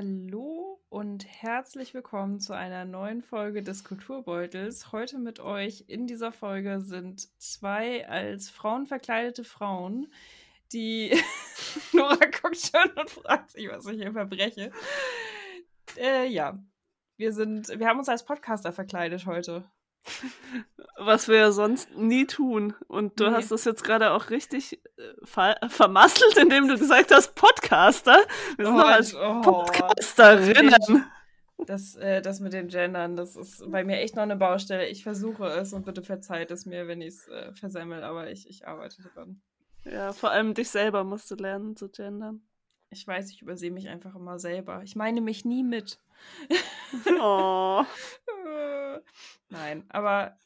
Hallo und herzlich willkommen zu einer neuen Folge des Kulturbeutels. Heute mit euch in dieser Folge sind zwei als Frauen verkleidete Frauen, die Nora guckt schon und fragt sich, was ich hier verbreche. Äh, ja, wir sind, wir haben uns als Podcaster verkleidet heute. Was wir ja sonst nie tun. Und du nee. hast das jetzt gerade auch richtig äh, ver vermasselt, indem du gesagt hast, Podcaster. Wir sind oh, als oh, Podcasterinnen. Das, äh, das mit den Gendern, das ist bei mir echt noch eine Baustelle. Ich versuche es und bitte verzeiht es mir, wenn ich es äh, versemmel, aber ich, ich arbeite daran. Ja, vor allem dich selber musst du lernen zu gendern. Ich weiß, ich übersehe mich einfach immer selber. Ich meine mich nie mit. Oh. Nein, aber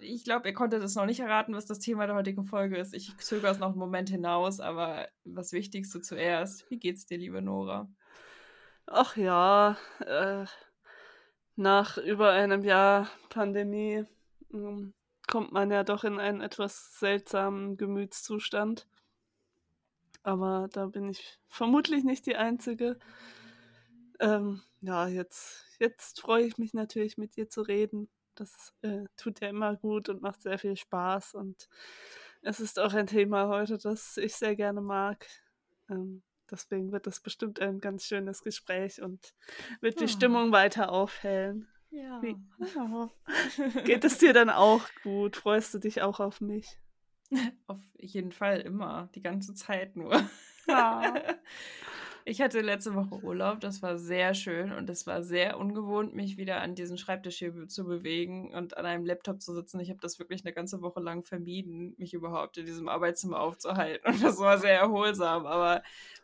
ich glaube, ihr konntet es noch nicht erraten, was das Thema der heutigen Folge ist. Ich zögere es noch einen Moment hinaus, aber das Wichtigste zuerst. Wie geht's dir, liebe Nora? Ach ja, äh, nach über einem Jahr Pandemie äh, kommt man ja doch in einen etwas seltsamen Gemütszustand. Aber da bin ich vermutlich nicht die Einzige. Ähm, ja, jetzt, jetzt freue ich mich natürlich, mit dir zu reden. Das äh, tut ja immer gut und macht sehr viel Spaß. Und es ist auch ein Thema heute, das ich sehr gerne mag. Ähm, deswegen wird das bestimmt ein ganz schönes Gespräch und wird die oh. Stimmung weiter aufhellen. Ja. Oh. Geht es dir dann auch gut? Freust du dich auch auf mich? Auf jeden Fall immer, die ganze Zeit nur. Ja. Ich hatte letzte Woche Urlaub, das war sehr schön und es war sehr ungewohnt, mich wieder an diesen Schreibtisch hier zu bewegen und an einem Laptop zu sitzen. Ich habe das wirklich eine ganze Woche lang vermieden, mich überhaupt in diesem Arbeitszimmer aufzuhalten und das war sehr erholsam, aber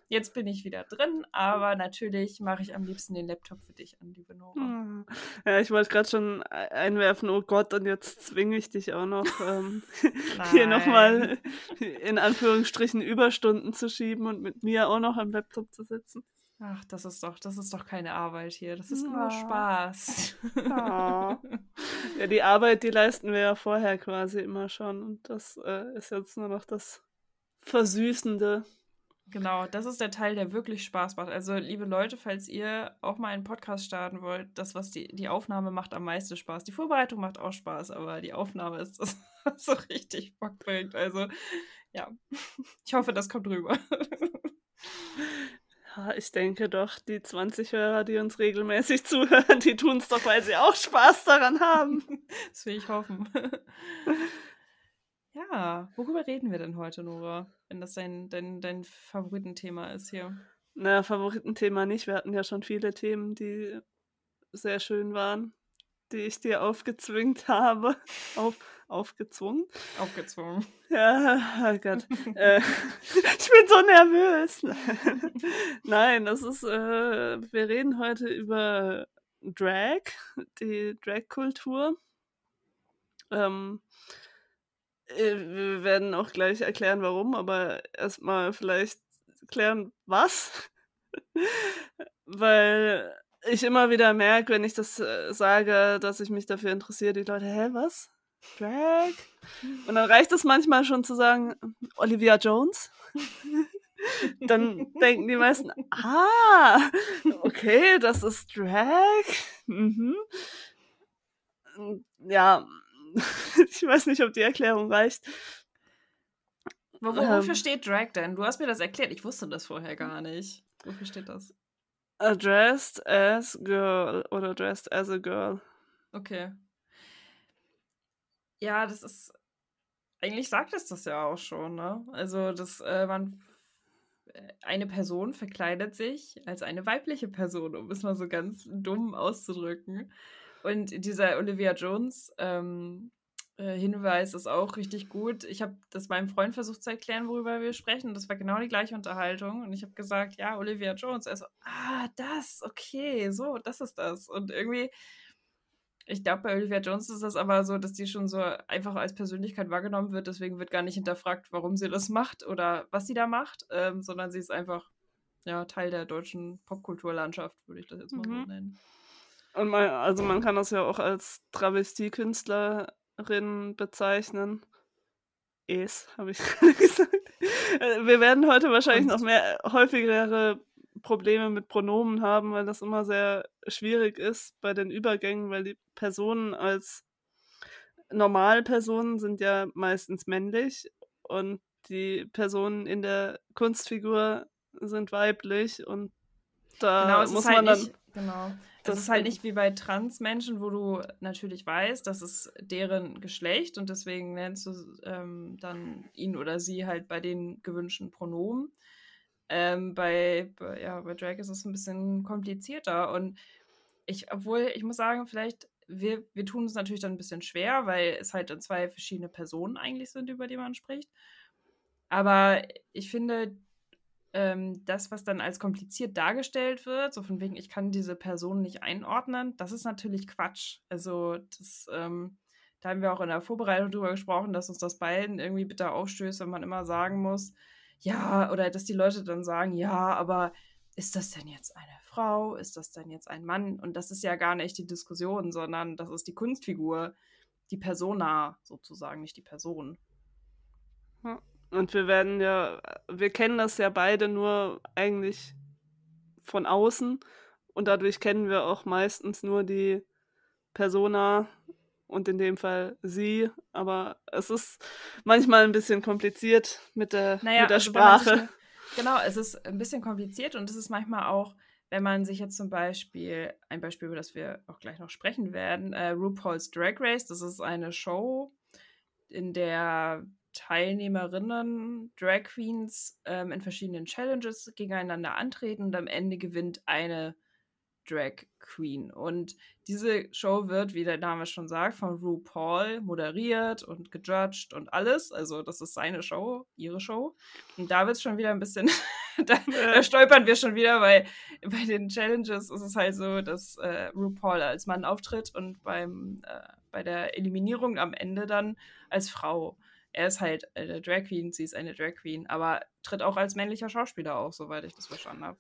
Jetzt bin ich wieder drin, aber natürlich mache ich am liebsten den Laptop für dich an, liebe Nora. Hm. Ja, ich wollte gerade schon einwerfen, oh Gott, und jetzt zwinge ich dich auch noch, ähm, hier nochmal in Anführungsstrichen Überstunden zu schieben und mit mir auch noch am Laptop zu sitzen. Ach, das ist doch, das ist doch keine Arbeit hier. Das ist ja. nur Spaß. Ja. ja, die Arbeit, die leisten wir ja vorher quasi immer schon. Und das äh, ist jetzt nur noch das Versüßende. Genau, das ist der Teil, der wirklich Spaß macht. Also, liebe Leute, falls ihr auch mal einen Podcast starten wollt, das, was die, die Aufnahme macht am meisten Spaß. Die Vorbereitung macht auch Spaß, aber die Aufnahme ist das, was so richtig Bock bringt. Also, ja, ich hoffe, das kommt rüber. Ja, ich denke doch, die 20 Hörer, die uns regelmäßig zuhören, die tun es doch, weil sie auch Spaß daran haben. Das will ich hoffen. Ja, worüber reden wir denn heute, Nora? Wenn das dein, dein, dein Favoritenthema ist hier. Na, Favoritenthema nicht. Wir hatten ja schon viele Themen, die sehr schön waren, die ich dir aufgezwingt habe. Auf, aufgezwungen? Aufgezwungen. Ja, oh Gott. äh, ich bin so nervös. Nein, das ist, äh, wir reden heute über Drag, die Drag-Kultur. Ähm, äh, wir werden auch gleich erklären, warum, aber erstmal vielleicht klären, was. Weil ich immer wieder merke, wenn ich das äh, sage, dass ich mich dafür interessiere, die Leute, hä, was? Drag? Und dann reicht es manchmal schon zu sagen, Olivia Jones. dann denken die meisten, ah, okay, das ist Drag. Mhm. Ja, ich weiß nicht, ob die Erklärung reicht. Wofür ähm, steht Drag denn? Du hast mir das erklärt. Ich wusste das vorher gar nicht. Wofür steht das? Dressed as girl oder dressed as a girl. Okay. Ja, das ist. Eigentlich sagt es das ja auch schon, ne? Also, dass äh, man. Eine Person verkleidet sich als eine weibliche Person, um es mal so ganz dumm auszudrücken. Und dieser Olivia Jones ähm, äh, Hinweis ist auch richtig gut. Ich habe das meinem Freund versucht zu erklären, worüber wir sprechen. Das war genau die gleiche Unterhaltung. Und ich habe gesagt, ja, Olivia Jones. Er so, ah, das, okay, so, das ist das. Und irgendwie, ich glaube, bei Olivia Jones ist das aber so, dass die schon so einfach als Persönlichkeit wahrgenommen wird. Deswegen wird gar nicht hinterfragt, warum sie das macht oder was sie da macht, ähm, sondern sie ist einfach ja, Teil der deutschen Popkulturlandschaft, würde ich das jetzt mal mhm. so nennen. Und man, also man kann das ja auch als Travestiekünstlerin bezeichnen. Es, habe ich gerade gesagt. Äh, wir werden heute wahrscheinlich Und noch mehr häufigere Probleme mit Pronomen haben, weil das immer sehr schwierig ist bei den Übergängen, weil die Personen als Normalpersonen sind ja meistens männlich und die Personen in der Kunstfigur sind weiblich und da Genau, muss halt man dann. nicht, genau. Es Das, ist halt nicht wie bei Transmenschen, wo du natürlich weißt, das ist deren Geschlecht und deswegen nennst du ähm, dann ihn oder sie halt bei den gewünschten Pronomen. Ähm, bei, bei, ja, bei Drag ist es ein bisschen komplizierter und ich, obwohl, ich muss sagen, vielleicht, wir, wir tun es natürlich dann ein bisschen schwer, weil es halt dann zwei verschiedene Personen eigentlich sind, über die man spricht. Aber ich finde, ähm, das, was dann als kompliziert dargestellt wird, so von wegen, ich kann diese Person nicht einordnen, das ist natürlich Quatsch. Also, das, ähm, da haben wir auch in der Vorbereitung drüber gesprochen, dass uns das beiden irgendwie bitter aufstößt, wenn man immer sagen muss, ja, oder dass die Leute dann sagen, ja, aber ist das denn jetzt eine Frau? Ist das denn jetzt ein Mann? Und das ist ja gar nicht die Diskussion, sondern das ist die Kunstfigur, die Persona sozusagen, nicht die Person. Ja. Und wir werden ja, wir kennen das ja beide nur eigentlich von außen und dadurch kennen wir auch meistens nur die Persona und in dem Fall sie, aber es ist manchmal ein bisschen kompliziert mit der, Naja, mit der also sich Sprache. ne, genau, es ist ein bisschen kompliziert und es ist manchmal auch, wenn man sich jetzt zum Beispiel, ein Beispiel, über das wir auch gleich noch sprechen werden, äh, RuPaul's Drag Race, das ist eine Show, in der Teilnehmerinnen, Drag Queens ähm, in verschiedenen Challenges gegeneinander antreten und am Ende gewinnt eine Drag Queen. Und diese Show wird, wie der Name schon sagt, von RuPaul moderiert und gejudged und alles. Also das ist seine Show, ihre Show. Und da wird es schon wieder ein bisschen, da, da stolpern wir schon wieder, weil bei den Challenges ist es halt so, dass äh, RuPaul als Mann auftritt und beim, äh, bei der Eliminierung am Ende dann als Frau. Er ist halt eine Drag Queen, sie ist eine Drag Queen, aber tritt auch als männlicher Schauspieler auf, soweit ich das verstanden habe.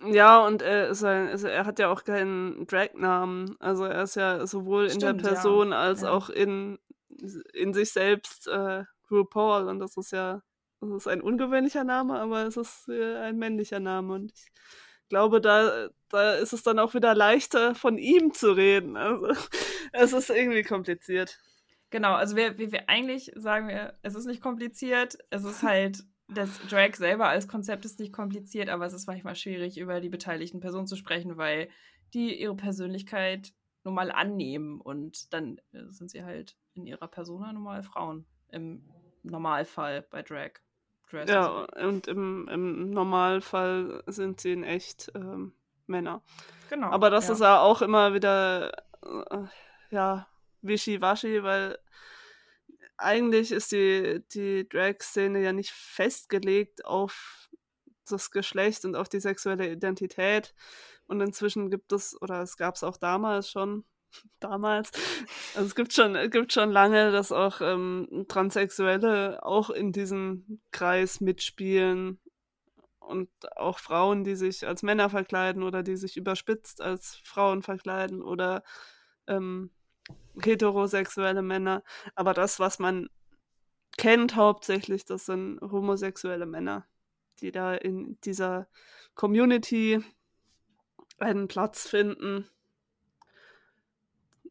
Ja, und er, ist ein, also er hat ja auch keinen Drag-Namen. Also er ist ja sowohl in der Stimmt, ja. Person als Ja. auch in, in sich selbst äh, RuPaul. Und das ist ja, das ist ein ungewöhnlicher Name, aber es ist äh, ein männlicher Name. Und ich glaube, da, da ist es dann auch wieder leichter, von ihm zu reden. Also es ist irgendwie kompliziert. Genau, also wir, wir, wir eigentlich sagen wir, es ist nicht kompliziert, es ist halt, das Drag selber als Konzept ist nicht kompliziert, aber es ist manchmal schwierig, über die beteiligten Personen zu sprechen, weil die ihre Persönlichkeit nun mal annehmen und dann äh, sind sie halt in ihrer Persona normal Frauen im Normalfall bei Drag. Dress Ja, und im, im Normalfall sind sie in echt ähm, Männer. Genau. Aber das ja. ist ja auch immer wieder, äh, ja, wischiwaschi, weil eigentlich ist die, die Drag-Szene ja nicht festgelegt auf das Geschlecht und auf die sexuelle Identität. Und inzwischen gibt es, oder es gab es auch damals schon, damals, also es gibt schon, gibt schon lange, dass auch ähm, Transsexuelle auch in diesem Kreis mitspielen und auch Frauen, die sich als Männer verkleiden oder die sich überspitzt als Frauen verkleiden oder ähm, heterosexuelle Männer. Aber das, was man kennt hauptsächlich, das sind homosexuelle Männer, die da in dieser Community einen Platz finden.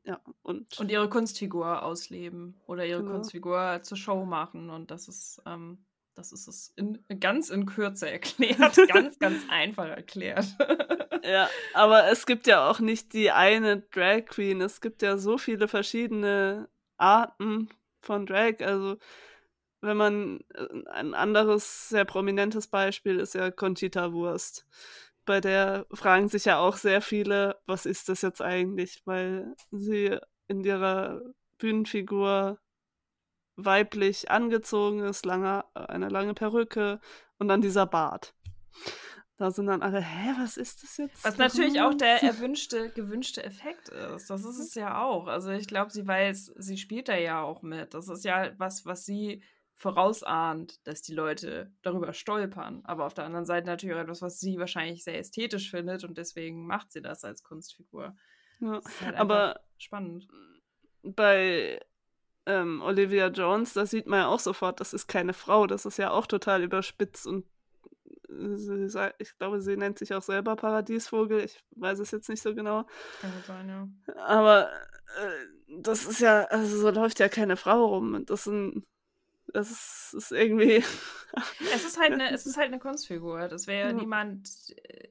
Ja, und, und ihre Kunstfigur ausleben oder ihre Genau. Kunstfigur zur Show machen. Und das ist, ähm, das ist es in, ganz in Kürze erklärt, ganz, ganz einfach erklärt. Ja, aber es gibt ja auch nicht die eine Drag Queen. Es gibt ja so viele verschiedene Arten von Drag. Also, wenn man äh, ein anderes sehr prominentes Beispiel ist ja Conchita Wurst. Bei der fragen sich ja auch sehr viele, was ist das jetzt eigentlich, weil sie in ihrer Bühnenfigur weiblich angezogen ist, lange, eine lange Perücke und dann dieser Bart. Da sind dann alle, hä, was ist das jetzt? Was natürlich auch der erwünschte, gewünschte Effekt ist. Das ist es ja auch. Also ich glaube, sie weiß, sie spielt da ja auch mit. Das ist ja was, was sie vorausahnt, dass die Leute darüber stolpern. Aber auf der anderen Seite natürlich auch etwas, was sie wahrscheinlich sehr ästhetisch findet und deswegen macht sie das als Kunstfigur. Ja. Das halt Aber spannend. bei ähm, Olivia Jones, da sieht man ja auch sofort, das ist keine Frau, das ist ja auch total überspitzt und sie, ich glaube, sie nennt sich auch selber Paradiesvogel. Ich weiß es jetzt nicht so genau. Kann sein, ja. Aber äh, das ist ja, also so läuft ja keine Frau rum. Und das sind das ist, ist, irgendwie. es ist halt eine, es ist halt eine Kunstfigur. Das wäre ja. niemand,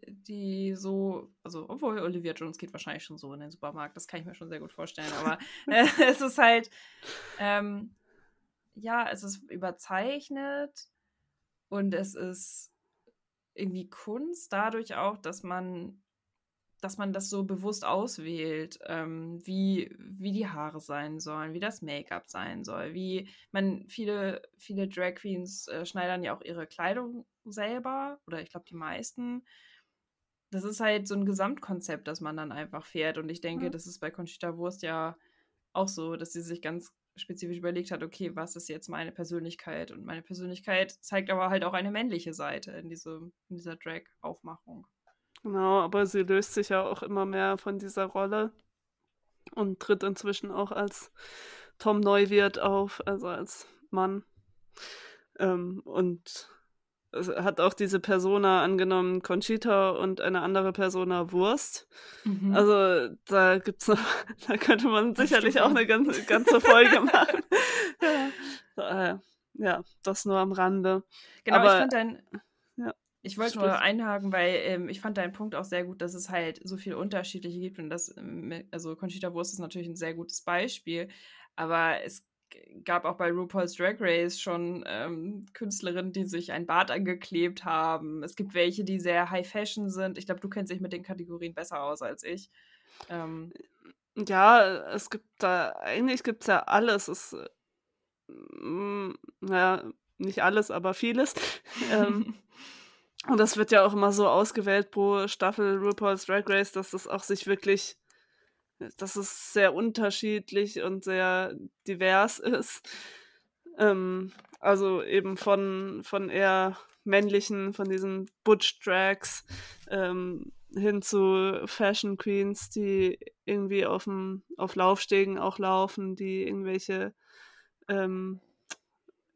die so, also obwohl Olivia Jones geht wahrscheinlich schon so in den Supermarkt, das kann ich mir schon sehr gut vorstellen. Aber äh, es ist halt, ähm, ja, es ist überzeichnet und es ist irgendwie Kunst dadurch auch, dass man dass man das so bewusst auswählt, ähm, wie, wie die Haare sein sollen, wie das Make-up sein soll, wie man viele, viele Drag Queens äh, schneidern ja auch ihre Kleidung selber oder ich glaube die meisten. Das ist halt so ein Gesamtkonzept, das man dann einfach fährt und ich denke, mhm. das ist bei Conchita Wurst ja auch so, dass sie sich ganz spezifisch überlegt hat, okay, was ist jetzt meine Persönlichkeit? Und meine Persönlichkeit zeigt aber halt auch eine männliche Seite in, diese, in dieser Drag-Aufmachung. Genau, aber sie löst sich ja auch immer mehr von dieser Rolle und tritt inzwischen auch als Tom Neuwirth auf, also als Mann. Ähm, und hat auch diese Persona angenommen, Conchita und eine andere Persona Wurst. Mhm. Also da gibt's noch, da könnte man sicherlich auch eine ganze, ganze Folge machen. ja. Äh, ja, das nur am Rande. Genau, Aber, ich fand dein, ich wollte nur einhaken, weil ähm, ich fand deinen Punkt auch sehr gut, dass es halt so viele unterschiedliche gibt und das, ähm, also Conchita Wurst ist natürlich ein sehr gutes Beispiel, aber es gab auch bei RuPaul's Drag Race schon ähm, Künstlerinnen, die sich ein Bart angeklebt haben. Es gibt welche, die sehr High Fashion sind. Ich glaube, du kennst dich mit den Kategorien besser aus als ich. Ähm, ja, es gibt da, eigentlich gibt es ja alles. Es, mm, naja, nicht alles, aber vieles. ähm, Und das wird ja auch immer so ausgewählt pro Staffel RuPaul's Drag Race, dass das auch sich wirklich, dass es sehr unterschiedlich und sehr divers ist. Ähm, also eben von, von eher männlichen, von diesen Butch-Drags ähm, hin zu Fashion Queens, die irgendwie auf, auf Laufstegen auch laufen, die irgendwelche, ähm,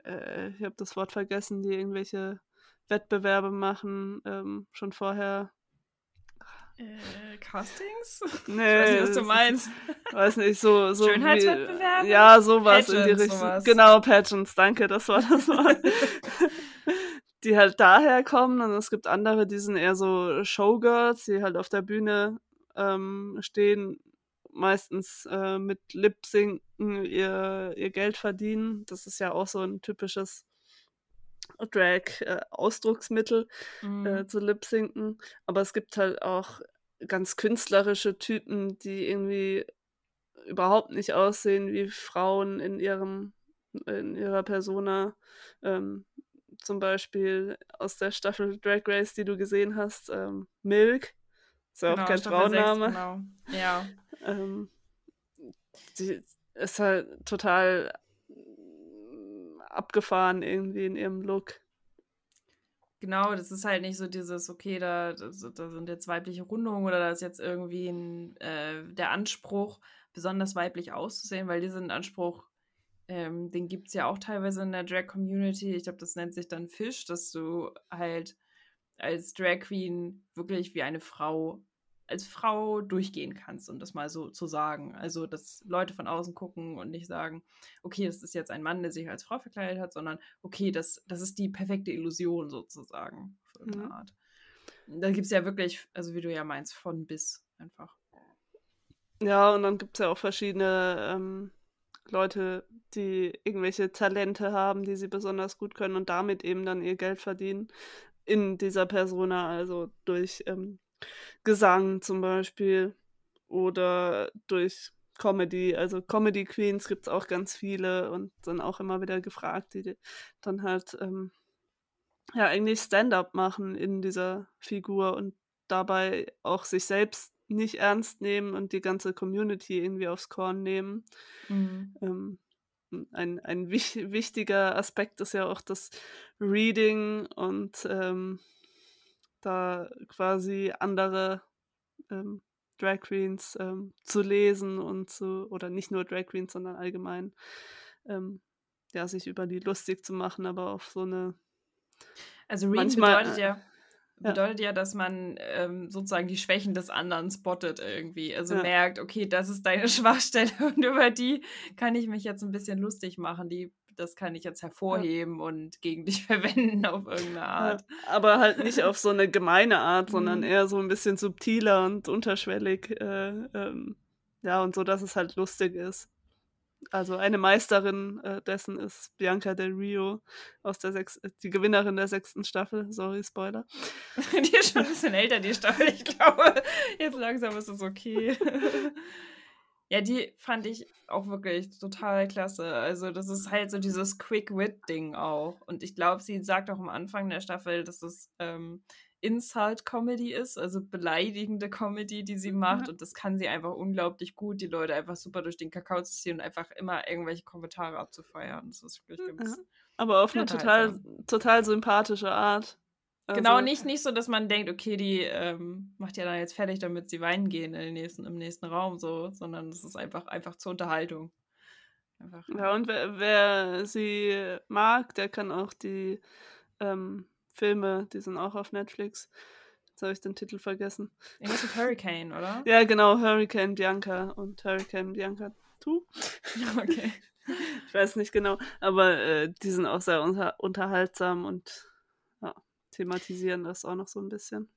äh, ich habe das Wort vergessen, die irgendwelche Wettbewerbe machen, ähm, schon vorher. Äh, Castings? Nee, ich weiß nicht, was du meinst. Weiß nicht, so. so Schönheitswettbewerbe? Wie, ja, sowas Pageants, in die Richtung. Sowas. Genau, Pageants, danke, das war das Wort. die halt daher kommen und es gibt andere, die sind eher so Showgirls, die halt auf der Bühne ähm, stehen, meistens äh, mit Lip-Sinken ihr, ihr Geld verdienen. Das ist ja auch so ein typisches Drag-Ausdrucksmittel äh, mhm. äh, zu lip-sinken. Aber es gibt halt auch ganz künstlerische Typen, die irgendwie überhaupt nicht aussehen wie Frauen in ihrem in ihrer Persona. Ähm, zum Beispiel aus der Staffel Drag Race, die du gesehen hast, ähm, Milk. Ist ja genau, auch kein Frauenname. Genau. Ja. ähm, die ist halt total abgefahren irgendwie in ihrem Look. Genau, das ist halt nicht so dieses, okay, da, da sind jetzt weibliche Rundungen oder da ist jetzt irgendwie ein, äh, der Anspruch, besonders weiblich auszusehen, weil diesen Anspruch, ähm, den gibt es ja auch teilweise in der Drag-Community. Ich glaube, das nennt sich dann Fisch, dass du halt als Drag Queen wirklich wie eine Frau als Frau durchgehen kannst, um das mal so zu sagen. Also, dass Leute von außen gucken und nicht sagen, okay, das ist jetzt ein Mann, der sich als Frau verkleidet hat, sondern okay, das, das ist die perfekte Illusion sozusagen. Eine mhm. Art. Da gibt es ja wirklich, also wie du ja meinst, von bis einfach. Ja, und dann gibt es ja auch verschiedene ähm, Leute, die irgendwelche Talente haben, die sie besonders gut können und damit eben dann ihr Geld verdienen in dieser Persona, also durch ähm, Gesang zum Beispiel oder durch Comedy. Also Comedy Queens gibt es auch ganz viele und dann auch immer wieder gefragt, die dann halt ähm, ja eigentlich Stand-up machen in dieser Figur und dabei auch sich selbst nicht ernst nehmen und die ganze Community irgendwie aufs Korn nehmen. Mhm. Ähm, ein, ein wich wichtiger Aspekt ist ja auch das Reading und ähm, da quasi andere ähm, Drag Queens ähm, zu lesen und zu, oder nicht nur Drag Queens, sondern allgemein, ähm, ja, sich über die lustig zu machen, aber auf so eine. Also Reading bedeutet äh, ja, bedeutet ja, dass man ähm, sozusagen die Schwächen des anderen spottet irgendwie. Also ja. merkt, okay, das ist deine Schwachstelle und über die kann ich mich jetzt ein bisschen lustig machen. Die, das kann ich jetzt hervorheben ja. und gegen dich verwenden auf irgendeine Art. Ja, aber halt nicht auf so eine gemeine Art, sondern mhm. eher so ein bisschen subtiler und unterschwellig. Äh, ähm, ja, und so, dass es halt lustig ist. Also eine Meisterin äh, dessen ist Bianca Del Rio aus der sechs die Gewinnerin der sechsten Staffel. Sorry, Spoiler. die ist schon ein bisschen älter, die Staffel. Ich glaube, jetzt langsam ist es okay. ja, die fand ich auch wirklich total klasse. Also das ist halt so dieses Quick-Wit-Ding auch. Und ich glaube, sie sagt auch am Anfang der Staffel, dass es ähm, Insult-Comedy ist, also beleidigende Comedy, die sie macht. Mhm. Und das kann sie einfach unglaublich gut, die Leute einfach super durch den Kakao zu ziehen und einfach immer irgendwelche Kommentare abzufeiern. Das ist wirklich ganz. Ja. Aber auf eine total, total sympathische Art. Genau, also, genau, nicht, nicht so, dass man denkt, okay, die ähm, macht ja dann jetzt fertig, damit sie weinen gehen in den nächsten, im nächsten Raum, so, sondern es ist einfach, einfach zur Unterhaltung. Einfach, ja, und wer, wer sie mag, der kann auch die ähm, Filme, die sind auch auf Netflix. Jetzt habe ich den Titel vergessen. Irgendwas mit Hurricane, oder? ja, genau, Hurricane Bianca und Hurricane Bianca 2. Okay. ich weiß nicht genau, aber äh, die sind auch sehr unter unterhaltsam und thematisieren das auch noch so ein bisschen.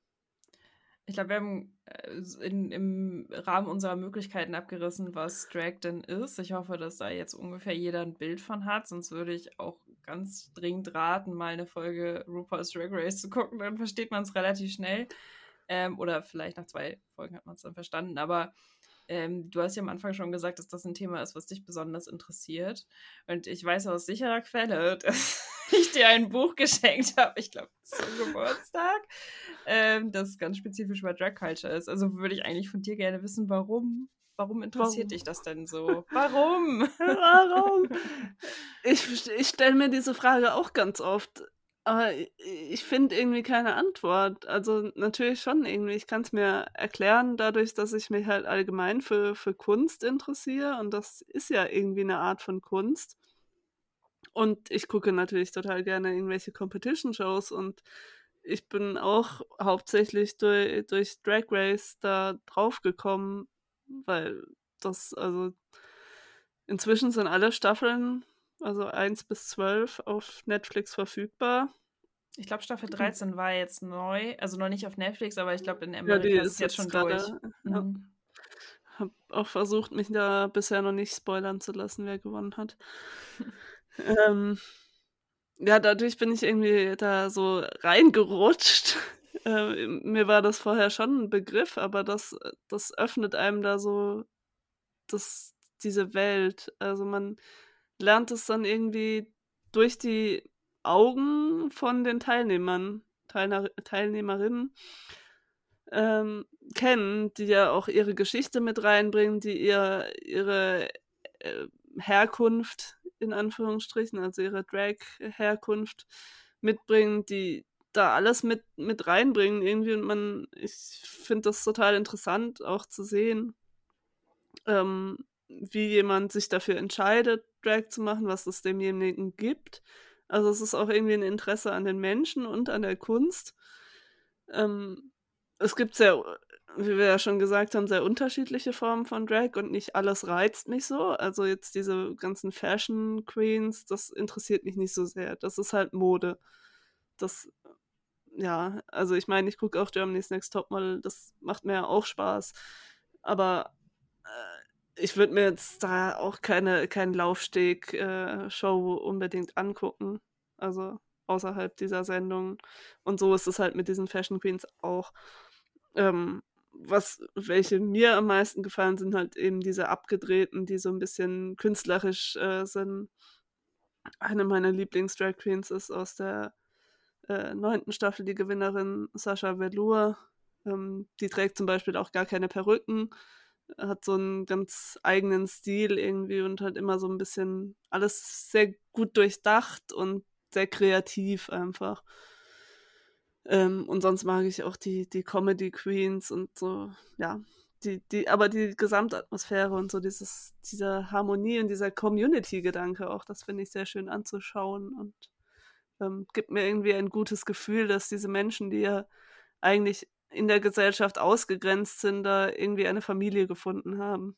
Ich glaube, wir haben äh, in, im Rahmen unserer Möglichkeiten abgerissen, was Drag denn ist. Ich hoffe, dass da jetzt ungefähr jeder ein Bild von hat. Sonst würde ich auch ganz dringend raten, mal eine Folge RuPaul's Drag Race zu gucken. Dann versteht man es relativ schnell. Ähm, oder vielleicht nach zwei Folgen hat man es dann verstanden. Aber ähm, du hast ja am Anfang schon gesagt, dass das ein Thema ist, was dich besonders interessiert. Und ich weiß aus sicherer Quelle, dass ich dir ein Buch geschenkt habe, ich glaube zum Geburtstag, ähm, das ganz spezifisch über Drag Culture ist. Also würde ich eigentlich von dir gerne wissen, warum. Warum interessiert warum? dich das denn so? Warum? Warum? Ich, ich stelle mir diese Frage auch ganz oft. Aber ich finde irgendwie keine Antwort. Also natürlich schon irgendwie. Ich kann es mir erklären, dadurch, dass ich mich halt allgemein für, für Kunst interessiere. Und das ist ja irgendwie eine Art von Kunst. Und ich gucke natürlich total gerne irgendwelche Competition-Shows und ich bin auch hauptsächlich durch, durch Drag Race da drauf gekommen, weil das, also inzwischen sind alle Staffeln, also 1 bis 12, auf Netflix verfügbar. Ich glaube, Staffel 13 war jetzt neu, also noch nicht auf Netflix, aber ich glaube, in Amerika ja, ist, es jetzt schon grade, durch. Ja. Mhm. Hab auch versucht, mich da bisher noch nicht spoilern zu lassen, wer gewonnen hat. ähm, ja, dadurch bin ich irgendwie da so reingerutscht. Äh, mir war das vorher schon ein Begriff, aber das, das öffnet einem da so das, diese Welt. Also man lernt es dann irgendwie durch die Augen von den Teilnehmern, Teilne Teilnehmerinnen ähm, kennen, die ja auch ihre Geschichte mit reinbringen, die ihr, ihre äh, Herkunft in Anführungsstrichen, also ihre Drag-Herkunft mitbringen, die da alles mit, mit reinbringen irgendwie und man, ich finde das total interessant auch zu sehen, ähm, wie jemand sich dafür entscheidet, Drag zu machen, was es demjenigen gibt. Also es ist auch irgendwie ein Interesse an den Menschen und an der Kunst. Ähm, es gibt sehr wie wir ja schon gesagt haben, sehr unterschiedliche Formen von Drag und nicht alles reizt mich so. Also jetzt diese ganzen Fashion Queens, das interessiert mich nicht so sehr. Das ist halt Mode. Das, ja, also ich meine, ich gucke auch Germany's Next Topmodel, das macht mir ja auch Spaß. Aber äh, ich würde mir jetzt da auch keine kein Laufsteg-Show äh, unbedingt angucken. Also außerhalb dieser Sendung. Und so ist es halt mit diesen Fashion Queens auch. Ähm, was, welche mir am meisten gefallen, sind halt eben diese abgedrehten, die so ein bisschen künstlerisch äh, sind. Eine meiner Lieblings-Drag Queens ist aus der äh, neunten Staffel die Gewinnerin Sascha Velour. Ähm, die trägt zum Beispiel auch gar keine Perücken, hat so einen ganz eigenen Stil irgendwie und hat immer so ein bisschen alles sehr gut durchdacht und sehr kreativ einfach. Ähm, und sonst mag ich auch die, die Comedy Queens und so, ja. Die, die, aber die Gesamtatmosphäre und so dieses, diese Harmonie und dieser Community-Gedanke auch, das finde ich sehr schön anzuschauen und ähm, gibt mir irgendwie ein gutes Gefühl, dass diese Menschen, die ja eigentlich in der Gesellschaft ausgegrenzt sind, da irgendwie eine Familie gefunden haben.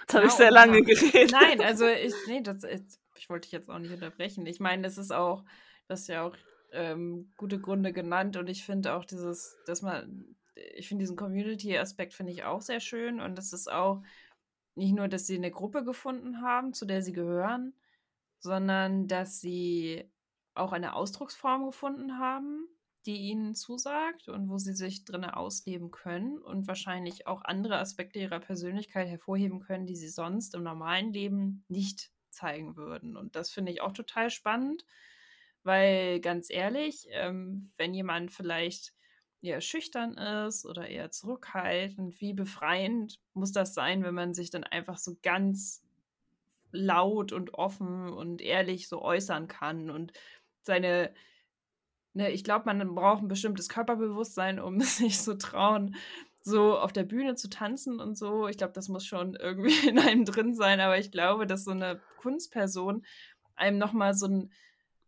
Jetzt habe ich sehr lange geredet. Nein, also ich, nee, das, ich wollte dich jetzt auch nicht unterbrechen. Ich meine, das ist auch, das ist ja auch ähm, gute Gründe genannt. Und ich finde auch dieses, dass man, ich finde diesen Community-Aspekt finde ich auch sehr schön. Und das ist auch nicht nur, dass sie eine Gruppe gefunden haben, zu der sie gehören, sondern dass sie auch eine Ausdrucksform gefunden haben, die ihnen zusagt und wo sie sich drin ausleben können und wahrscheinlich auch andere Aspekte ihrer Persönlichkeit hervorheben können, die sie sonst im normalen Leben nicht zeigen würden. Und das finde ich auch total spannend, weil ganz ehrlich, ähm, wenn jemand vielleicht eher schüchtern ist oder eher zurückhaltend, wie befreiend muss das sein, wenn man sich dann einfach so ganz laut und offen und ehrlich so äußern kann und seine ne, ich glaube, man braucht ein bestimmtes Körperbewusstsein, um sich zu trauen, so auf der Bühne zu tanzen und so. Ich glaube, das muss schon irgendwie in einem drin sein, aber ich glaube, dass so eine Kunstperson einem nochmal so, ein,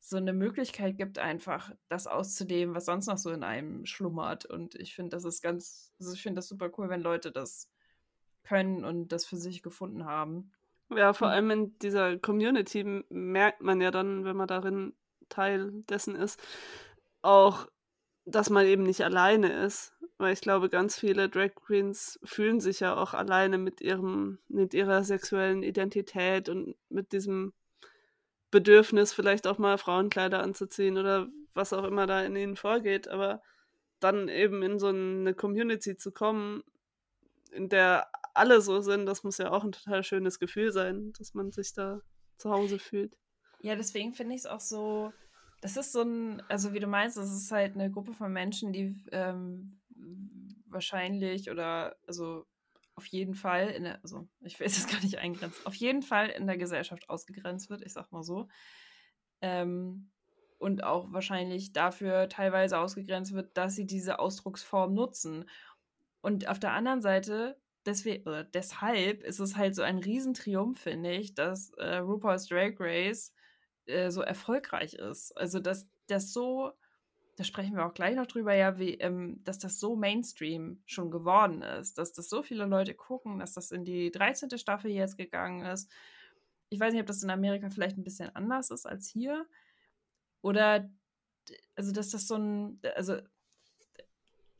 so eine Möglichkeit gibt, einfach das auszuleben, was sonst noch so in einem schlummert. Und ich finde, das ist ganz, also ich finde das super cool, wenn Leute das können und das für sich gefunden haben. Ja, vor allem in dieser Community merkt man ja dann, wenn man darin Teil dessen ist, auch, dass man eben nicht alleine ist. Weil ich glaube, ganz viele Drag Queens fühlen sich ja auch alleine mit ihrem, mit ihrer sexuellen Identität und mit diesem Bedürfnis, vielleicht auch mal Frauenkleider anzuziehen oder was auch immer da in ihnen vorgeht. Aber dann eben in so eine Community zu kommen, in der alle so sind, das muss ja auch ein total schönes Gefühl sein, dass man sich da zu Hause fühlt. Ja, deswegen finde ich es auch so das ist so ein, also wie du meinst, es ist halt eine Gruppe von Menschen, die ähm, wahrscheinlich oder also auf jeden Fall in der, also ich will es gar nicht eingrenzen, auf jeden Fall in der Gesellschaft ausgegrenzt wird, ich sag mal so. Ähm, und auch wahrscheinlich dafür teilweise ausgegrenzt wird, dass sie diese Ausdrucksform nutzen. Und auf der anderen Seite, deswegen, deshalb ist es halt so ein Riesentriumph, finde ich, dass äh, RuPaul's Drag Race äh, so erfolgreich ist. Also, dass das so, da sprechen wir auch gleich noch drüber, ja, wie, ähm, dass das so Mainstream schon geworden ist, dass das so viele Leute gucken, dass das in die 13. Staffel jetzt gegangen ist. Ich weiß nicht, ob das in Amerika vielleicht ein bisschen anders ist als hier. Oder, also, dass das so ein, also,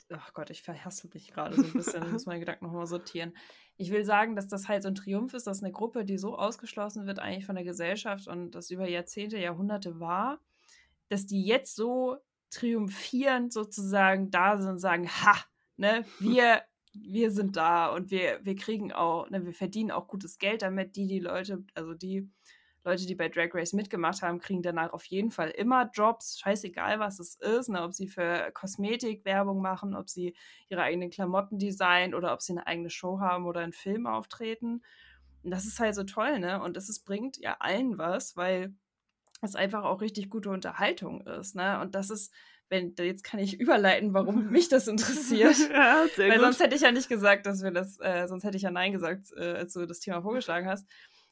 ach Gott, ich verhassel mich gerade so ein bisschen, muss meine Gedanken nochmal sortieren ich will sagen, dass das halt so ein Triumph ist, dass eine Gruppe, die so ausgeschlossen wird eigentlich von der Gesellschaft und das über Jahrzehnte, Jahrhunderte war, dass die jetzt so triumphierend sozusagen da sind und sagen, ha, ne, wir, wir sind da und wir, wir kriegen auch, ne, wir verdienen auch gutes Geld damit, die, die Leute, also die Leute, die bei Drag Race mitgemacht haben, kriegen danach auf jeden Fall immer Jobs, scheißegal was es ist, ne, ob sie für Kosmetik Werbung machen, ob sie ihre eigenen Klamotten designen oder ob sie eine eigene Show haben oder einen Film auftreten. Und das ist halt so toll, ne? Und ist, bringt ja allen was, weil es einfach auch richtig gute Unterhaltung ist, ne? Und das ist, wenn, jetzt kann ich überleiten, warum mich das interessiert. ja, sehr Weil gut. sonst hätte ich ja nicht gesagt, dass wir das, äh, sonst hätte ich ja Nein gesagt, äh, als du das Thema vorgeschlagen hast.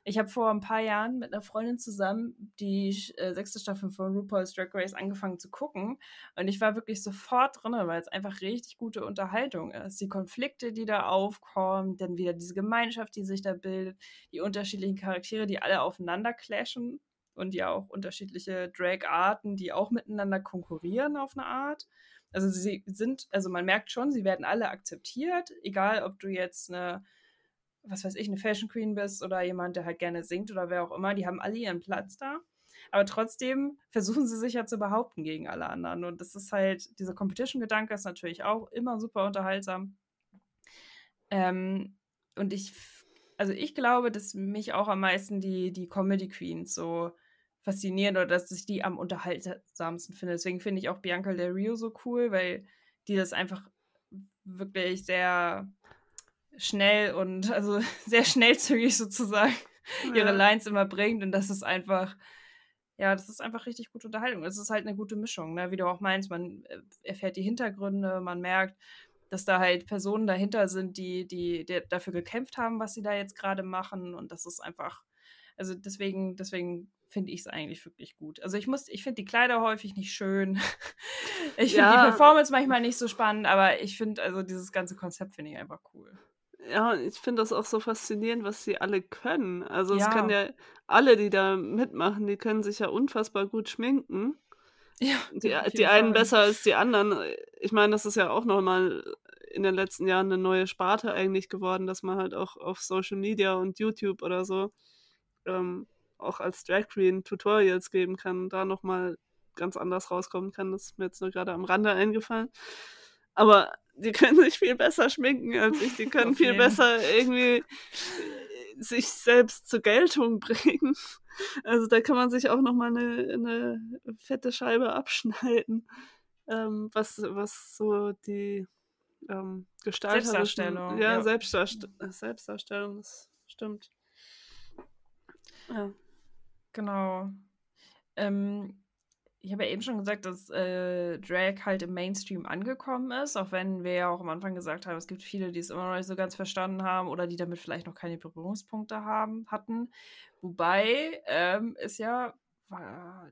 Ich habe vor ein paar Jahren mit einer Freundin zusammen die äh, sechste Staffel von RuPaul's Drag Race angefangen zu gucken. Und ich war wirklich sofort drin, weil es einfach richtig gute Unterhaltung ist. Die Konflikte, die da aufkommen, dann wieder diese Gemeinschaft, die sich da bildet, die unterschiedlichen Charaktere, die alle aufeinander clashen und ja auch unterschiedliche Drag-Arten, die auch miteinander konkurrieren auf eine Art. Also sie sind, also man merkt schon, sie werden alle akzeptiert, egal ob du jetzt eine was weiß ich, eine Fashion Queen bist oder jemand, der halt gerne singt oder wer auch immer, die haben alle ihren Platz da. Aber trotzdem versuchen sie sich ja zu behaupten gegen alle anderen. Und das ist halt, dieser Competition-Gedanke ist natürlich auch immer super unterhaltsam. Ähm, und ich, also ich glaube, dass mich auch am meisten die, die Comedy Queens so faszinieren oder dass ich die am unterhaltsamsten finde. Deswegen finde ich auch Bianca Del Rio so cool, weil die das einfach wirklich sehr schnell und also sehr schnellzügig sozusagen ja. ihre Lines immer bringt und das ist einfach, ja, das ist einfach richtig gute Unterhaltung. Es ist halt eine gute Mischung, ne? wie du auch meinst, man äh, erfährt die Hintergründe, man merkt, dass da halt Personen dahinter sind, die, die, die dafür gekämpft haben, was sie da jetzt gerade machen und das ist einfach, Also deswegen, deswegen finde ich es eigentlich wirklich gut. Also ich muss, ich finde die Kleider häufig nicht schön. ich finde Ja. die Performance manchmal nicht so spannend, aber ich finde, also dieses ganze Konzept finde ich einfach cool. Ja, und ich finde das auch so faszinierend, was sie alle können. Also es Ja. können ja alle, die da mitmachen, die können sich ja unfassbar gut schminken. Ja, Die, die einen besser als die anderen. Ich meine, das ist ja auch nochmal in den letzten Jahren eine neue Sparte eigentlich geworden, dass man halt auch auf Social Media und YouTube oder so ähm, auch als Drag Queen Tutorials geben kann, da nochmal ganz anders rauskommen kann. Das ist mir jetzt nur gerade am Rande eingefallen. Aber die können sich viel besser schminken als ich. Die können viel besser irgendwie äh, sich selbst zur Geltung bringen. Also da kann man sich auch nochmal eine, eine fette Scheibe abschneiden, ähm, was, was so die ähm, gestalterischen... Selbstdarstellung, Ja, ja. Selbstdarst Selbstdarstellung, das stimmt. Ja. Genau. Ähm, ich habe ja eben schon gesagt, dass äh, Drag halt im Mainstream angekommen ist, auch wenn wir ja auch am Anfang gesagt haben, es gibt viele, die es immer noch nicht so ganz verstanden haben oder die damit vielleicht noch keine Berührungspunkte haben, hatten. Wobei ähm, es ja, war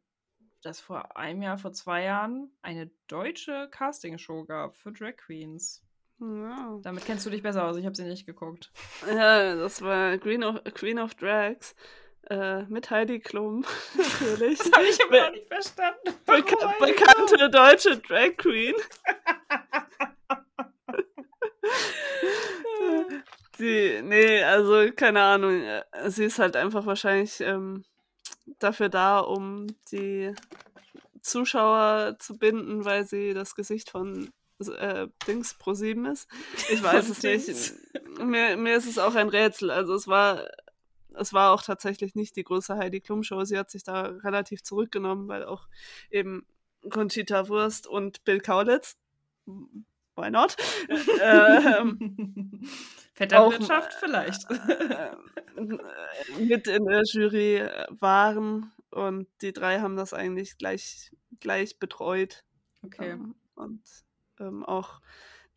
das vor einem Jahr, vor zwei Jahren, eine deutsche Castingshow gab für Drag Queens. Ja. Damit kennst du dich besser aus, ich habe sie nicht geguckt. ja, das war Queen of, Queen of Drags äh, mit Heidi Klum, natürlich. Das habe ich aber Be- auch nicht verstanden. Beka bekannte deutsche Drag Queen. Die, nee, also keine Ahnung. äh, Sie ist halt einfach wahrscheinlich ähm, dafür da, um die Zuschauer zu binden, weil sie das Gesicht von äh, Dings Pro 7 ist. Ich weiß es nicht. Mir, mir ist es auch ein Rätsel. Also es war, es war auch tatsächlich nicht die große Heidi Klum Show. Sie hat sich da relativ zurückgenommen, weil auch eben Conchita Wurst und Bill Kaulitz, why not, ähm, Vetternwirtschaft vielleicht. äh, mit in der Jury äh, waren und die drei haben das eigentlich gleich, gleich betreut Okay. ähm, und ähm, auch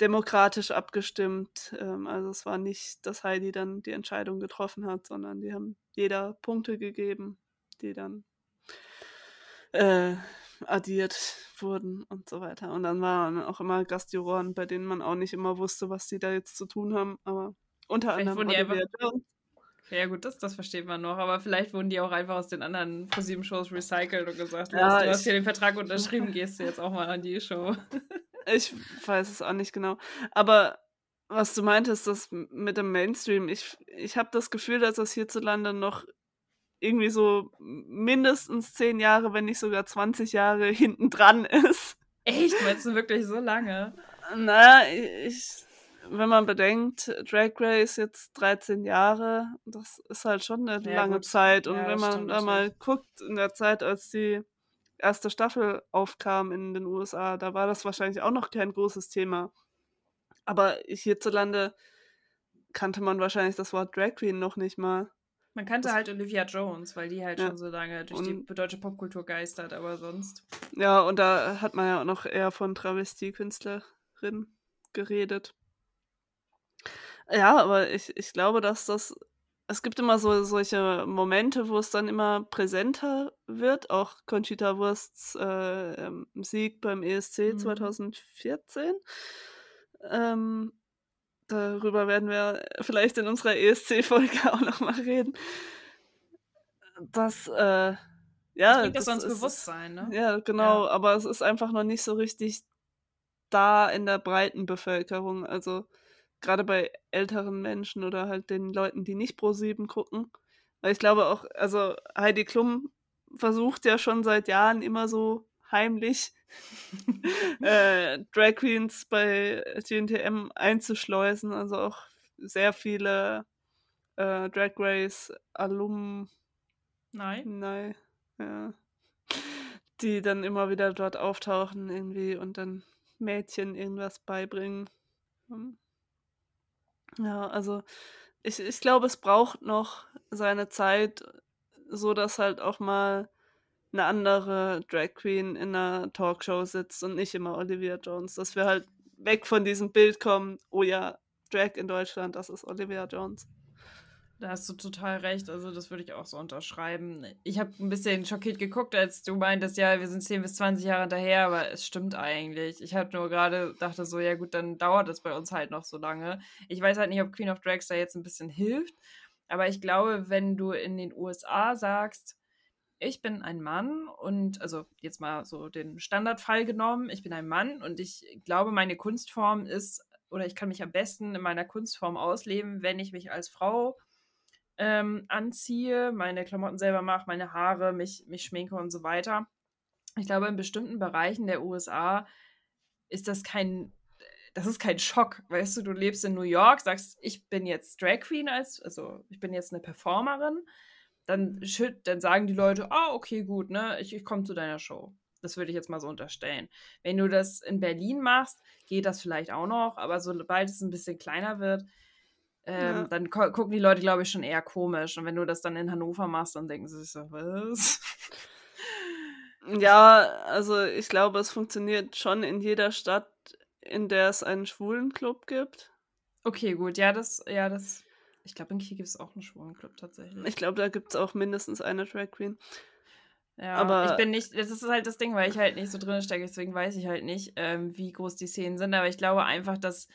demokratisch abgestimmt. Ähm, also es war nicht, dass Heidi dann die Entscheidung getroffen hat, sondern die haben jeder Punkte gegeben, die dann äh, addiert wurden und so weiter. Und dann waren auch immer Gastjuroren, bei denen man auch nicht immer wusste, was die da jetzt zu tun haben, aber unter Vielleicht anderem wurden die Olivia Jones. Okay, ja gut, das, das versteht man noch, aber vielleicht wurden die auch einfach aus den anderen ProSieben-Shows recycelt und gesagt, Ja, du hast hier den Vertrag unterschrieben, gehst du jetzt auch mal an die Show. Ich weiß es auch nicht genau. Aber was du meintest, das mit dem Mainstream, ich, ich habe das Gefühl, dass das hierzulande noch irgendwie so mindestens zehn Jahre, wenn nicht sogar 20 Jahre hinten dran ist. Echt? Meinst du wirklich so lange? Na, ich, wenn man bedenkt, Drag Race jetzt 13 Jahre, das ist halt schon eine Ja, lange gut. Zeit. Und Ja, wenn man da mal guckt, in der Zeit, als die erste Staffel aufkam in den USA, da war das wahrscheinlich auch noch kein großes Thema. Aber hierzulande kannte man wahrscheinlich das Wort Drag Queen noch nicht mal. Man kannte Das- halt Olivia Jones, weil die halt Ja. schon so lange durch die deutsche Popkultur geistert, aber sonst. Ja, und da hat man ja auch noch eher von Travestie-Künstlerin geredet. Ja, aber ich, ich glaube, dass das. Es gibt immer so solche Momente, wo es dann immer präsenter wird. Auch Conchita Wursts äh, ähm, Sieg beim ESC Mhm. 2014. Ähm, darüber werden wir vielleicht in unserer ESC-Folge auch nochmal reden. Das, äh, ja, das, das ist- Bewusstsein, ne? ja, genau, Ja. aber es ist einfach noch nicht so richtig da in der breiten Bevölkerung. Also gerade bei älteren Menschen oder halt den Leuten, die nicht pro sieben gucken. Weil ich glaube auch, also Heidi Klum versucht ja schon seit Jahren immer so heimlich äh, Drag Queens bei GNTM einzuschleusen. Also auch sehr viele äh, Drag Race Alumni Nein. Nein, ja. Die dann immer wieder dort auftauchen irgendwie und dann Mädchen irgendwas beibringen. Hm. Ja, also ich, ich glaube, es braucht noch seine Zeit, so dass halt auch mal eine andere Drag Queen in einer Talkshow sitzt und nicht immer Olivia Jones. Dass wir halt weg von diesem Bild kommen, oh ja, Drag in Deutschland, das ist Olivia Jones. Da hast du total recht. Also, das würde ich auch so unterschreiben. Ich habe ein bisschen schockiert geguckt, als du meintest, ja, wir sind 10 bis 20 Jahre hinterher, aber es stimmt eigentlich. Ich habe nur gerade dachte so, ja gut, dann dauert es bei uns halt noch so lange. Ich weiß halt nicht, ob Queen of Drags da jetzt ein bisschen hilft, aber ich glaube, wenn du in den USA sagst, ich bin ein Mann und, also jetzt mal so den Standardfall genommen, ich bin ein Mann und ich glaube, meine Kunstform ist, oder ich kann mich am besten in meiner Kunstform ausleben, wenn ich mich als Frau ähm, anziehe, meine Klamotten selber mache, meine Haare, mich, mich schminke und so weiter. Ich glaube, in bestimmten Bereichen der USA ist das kein, das ist kein Schock. Weißt du, du lebst in New York, sagst, ich bin jetzt Drag Queen, als, also ich bin jetzt eine Performerin, dann, dann sagen die Leute, ah, oh, okay, gut, ne, ich, ich komme zu deiner Show. Das würde ich jetzt mal so unterstellen. Wenn du das in Berlin machst, geht das vielleicht auch noch, aber sobald es ein bisschen kleiner wird, ähm, ja. dann gucken die Leute, glaube ich, schon eher komisch. Und wenn du das dann in Hannover machst, dann denken sie sich so, was? Ja, also ich glaube, es funktioniert schon in jeder Stadt, in der es einen Schwulenclub gibt. Okay, gut, ja, das, ja, das. Ich glaube, in Kiel gibt es auch einen Schwulenclub tatsächlich. Ich glaube, da gibt es auch mindestens eine Drag Queen. Ja, aber ich bin nicht, das ist halt das Ding, weil ich halt nicht so drin stecke, deswegen weiß ich halt nicht, ähm, wie groß die Szenen sind. Aber ich glaube einfach, dass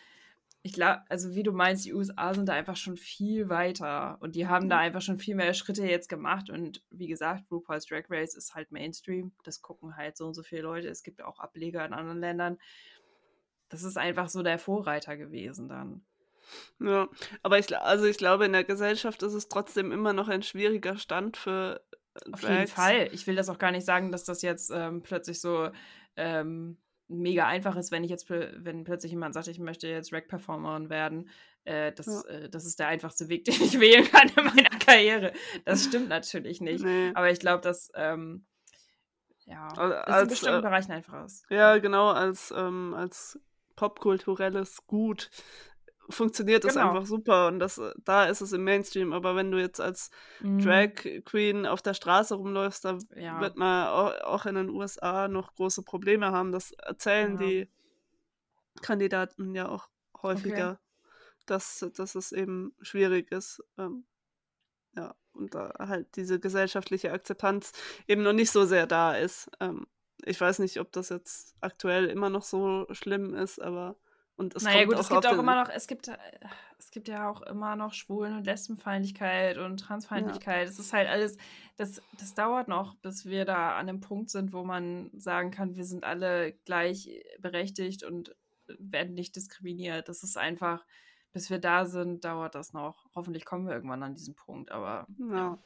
ich glaube, also wie du meinst, die USA sind da einfach schon viel weiter und die haben mhm. da einfach schon viel mehr Schritte jetzt gemacht und wie gesagt, RuPaul's Drag Race ist halt Mainstream, das gucken halt so und so viele Leute, es gibt auch Ableger in anderen Ländern. Das ist einfach so der Vorreiter gewesen dann. Ja, aber ich, also ich glaube, in der Gesellschaft ist es trotzdem immer noch ein schwieriger Stand für Drags. Auf jeden Fall. Ich will das auch gar nicht sagen, dass das jetzt ähm, plötzlich so ähm, mega einfach ist, wenn ich jetzt, wenn plötzlich jemand sagt, ich möchte jetzt Rack-Performerin werden. Äh, das, ja. äh, das ist der einfachste Weg, den ich wählen kann in meiner Karriere. Das stimmt natürlich nicht. Nee. Aber ich glaube, dass ähm, ja, als, das in bestimmten äh, Bereichen einfach ist. Ja, genau, als, ähm, als popkulturelles Gut funktioniert das genau. einfach super und das, äh, da ist es im Mainstream. Aber wenn du jetzt als mhm. Drag Queen auf der Straße rumläufst, da ja. wird man auch in den USA noch große Probleme haben. Das erzählen ja. die Kandidaten ja auch häufiger, okay. dass, dass es eben schwierig ist. Ähm, ja, und da halt diese gesellschaftliche Akzeptanz eben noch nicht so sehr da ist. Ähm, ich weiß nicht, ob das jetzt aktuell immer noch so schlimm ist, aber und es naja, gut, es gibt auch immer noch, es gibt, es gibt ja auch immer noch Schwulen- und Lesbenfeindlichkeit und Transfeindlichkeit. Es ja. ist halt alles, das, das dauert noch, bis wir da an einem Punkt sind, wo man sagen kann, wir sind alle gleichberechtigt und werden nicht diskriminiert. Das ist einfach, bis wir da sind, dauert das noch. Hoffentlich kommen wir irgendwann an diesen Punkt, aber ja.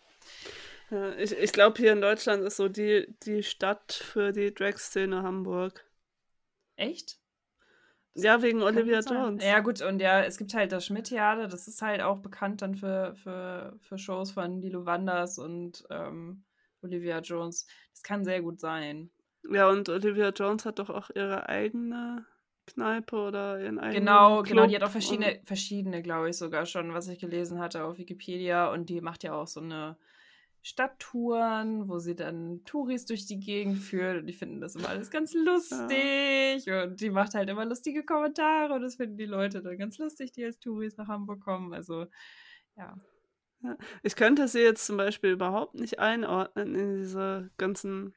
ja. ich ich glaube, hier in Deutschland ist so die, die Stadt für die Drag-Szene Hamburg. Echt? Ja, wegen Olivia Jones. Ja, gut, und ja, es gibt halt das Schmidt-Theater, das ist halt auch bekannt dann für, für, für Shows von Lilo Wanders und ähm, Olivia Jones. Das kann sehr gut sein. Ja, und Olivia Jones hat doch auch ihre eigene Kneipe oder ihren eigenen Genau, Club genau, die hat auch verschiedene, verschiedene, glaube ich, sogar schon, was ich gelesen hatte auf Wikipedia. Und die macht ja auch so eine Stadttouren, wo sie dann Touris durch die Gegend führt und die finden das immer alles ganz lustig ja. und die macht halt immer lustige Kommentare und das finden die Leute dann ganz lustig, die als Touris nach Hamburg kommen. Also ja. ja. Ich könnte sie jetzt zum Beispiel überhaupt nicht einordnen in diese ganzen.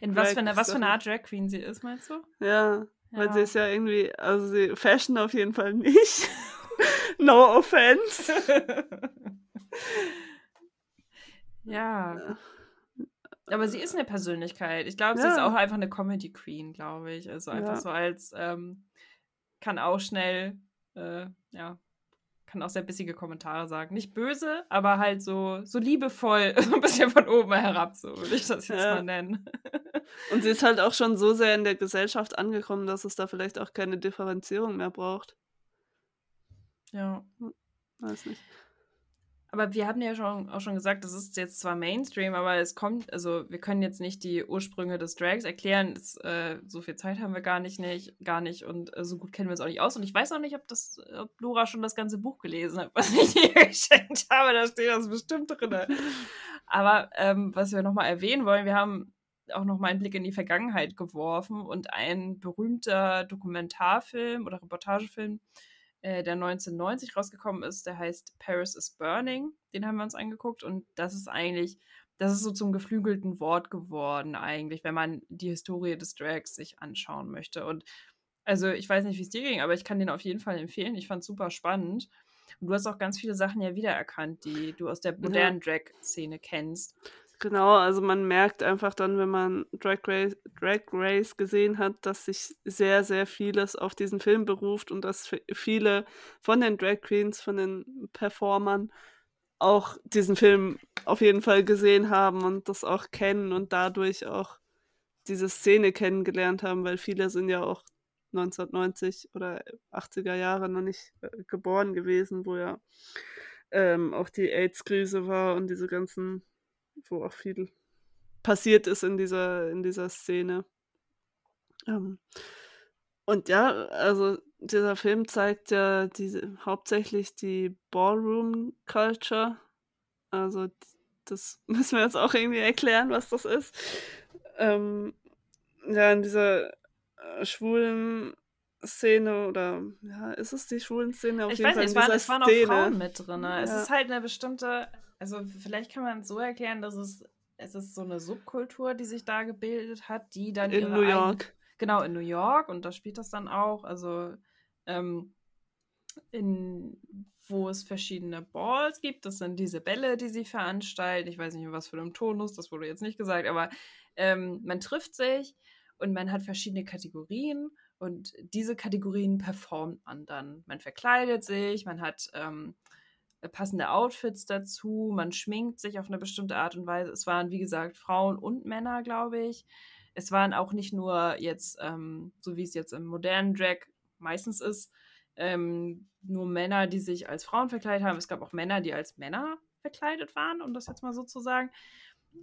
In was für, eine, was für eine Art Drag Queen sie ist, meinst du? Ja, ja. weil sie ist ja irgendwie, also sie Fashion auf jeden Fall nicht. no offense. Ja. Aber sie ist eine Persönlichkeit. Ich glaube, sie ist auch einfach eine Comedy Queen, glaube ich. Also einfach ja. so als ähm, kann auch schnell, äh, ja, kann auch sehr bissige Kommentare sagen. Nicht böse, aber halt so, so liebevoll, so ein bisschen von oben herab, so würde ich das jetzt ja. mal nennen. Und sie ist halt auch schon so sehr in der Gesellschaft angekommen, dass es da vielleicht auch keine Differenzierung mehr braucht. Ja. Hm, weiß nicht. Aber wir haben ja schon, auch schon gesagt, das ist jetzt zwar Mainstream, aber es kommt, also wir können jetzt nicht die Ursprünge des Drags erklären. Das, äh, so viel Zeit haben wir gar nicht, nicht gar nicht und äh, so gut kennen wir es auch nicht aus. Und ich weiß auch nicht, ob das, ob Laura schon das ganze Buch gelesen hat, was ich ihr geschenkt habe. Da steht das bestimmt drin. aber ähm, was wir nochmal erwähnen wollen, wir haben auch nochmal einen Blick in die Vergangenheit geworfen und ein berühmter Dokumentarfilm oder Reportagefilm äh, der 1990 rausgekommen ist. Der heißt Paris is Burning. Den haben wir uns angeguckt und das ist eigentlich, das ist so zum geflügelten Wort geworden eigentlich, wenn man die Historie des Drags sich anschauen möchte. Und also ich weiß nicht, wie es dir ging, aber ich kann den auf jeden Fall empfehlen. Ich fand es super spannend. Und du hast auch ganz viele Sachen ja wiedererkannt, die du aus der modernen ja. Drag-Szene kennst. Genau, also man merkt einfach dann, wenn man Drag Race, Drag Race gesehen hat, dass sich sehr, sehr vieles auf diesen Film beruft und dass viele von den Drag Queens, von den Performern auch diesen Film auf jeden Fall gesehen haben und das auch kennen und dadurch auch diese Szene kennengelernt haben, weil viele sind ja auch 1990 oder 80er Jahre noch nicht äh, geboren gewesen, wo ja ähm, auch die AIDS-Krise war und diese ganzen wo auch viel passiert ist in dieser, in dieser Szene. Ähm, und ja, also dieser Film zeigt ja diese, hauptsächlich die Ballroom-Culture. Also das müssen wir jetzt auch irgendwie erklären, was das ist. Ähm, ja, in dieser äh, schwulen Szene oder ja, ist es die schwulen Szene? Auf ich jeden weiß Fall nicht, es, waren, es waren auch Frauen mit drin. Ja. Es ist halt eine bestimmte also vielleicht kann man es so erklären, dass es, es ist so eine Subkultur, die sich da gebildet hat, die dann in New York. Eigen, genau, in New York und da spielt das dann auch. Also ähm, in wo es verschiedene Balls gibt. Das sind diese Bälle, die sie veranstalten. Ich weiß nicht, in was für einem Tonus, das wurde jetzt nicht gesagt, aber ähm, man trifft sich und man hat verschiedene Kategorien und diese Kategorien performt man dann. Man verkleidet sich, man hat ähm, passende Outfits dazu, man schminkt sich auf eine bestimmte Art und Weise. Es waren, wie gesagt, Frauen und Männer, glaube ich. Es waren auch nicht nur jetzt, ähm, so wie es jetzt im modernen Drag meistens ist, ähm, nur Männer, die sich als Frauen verkleidet haben. Es gab auch Männer, die als Männer verkleidet waren, um das jetzt mal so zu sagen.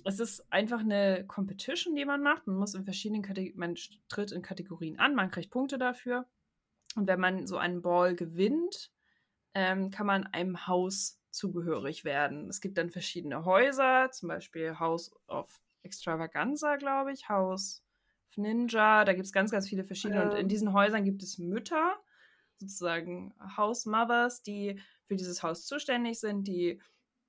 Es ist einfach eine Competition, die man macht. Man muss in verschiedenen Kategorien, man tritt in Kategorien an, man kriegt Punkte dafür. Und wenn man so einen Ball gewinnt, ähm, kann man einem Haus zugehörig werden. Es gibt dann verschiedene Häuser, zum Beispiel House of Extravaganza, glaube ich, House of Ninja. Da gibt es ganz, ganz viele verschiedene. Ja. Und in diesen Häusern gibt es Mütter, sozusagen House Mothers, die für dieses Haus zuständig sind, die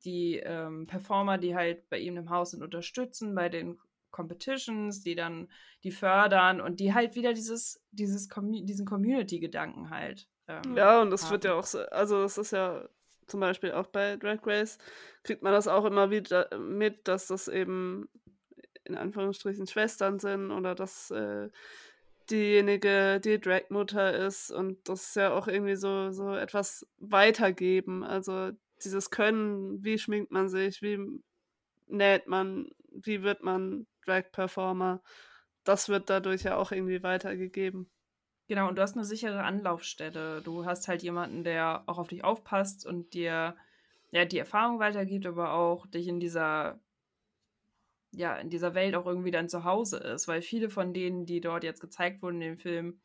die ähm, Performer, die halt bei ihm im Haus sind, unterstützen bei den Competitions, die dann die fördern und die halt wieder dieses, dieses Com diesen Community-Gedanken halt ähm, ja, und das haben. wird ja auch so, also das ist ja zum Beispiel auch bei Drag Race, kriegt man das auch immer wieder mit, dass das eben in Anführungsstrichen Schwestern sind oder dass äh, diejenige die Drag-Mutter ist und das ist ja auch irgendwie so, so etwas weitergeben. Also dieses Können, wie schminkt man sich, wie näht man, wie wird man Drag-Performer, das wird dadurch ja auch irgendwie weitergegeben. Genau, und du hast eine sichere Anlaufstelle. Du hast halt jemanden, der auch auf dich aufpasst und dir ja die Erfahrung weitergibt, aber auch dich in dieser ja, in dieser Welt auch irgendwie dann zu Hause ist, weil viele von denen, die dort jetzt gezeigt wurden in dem Film,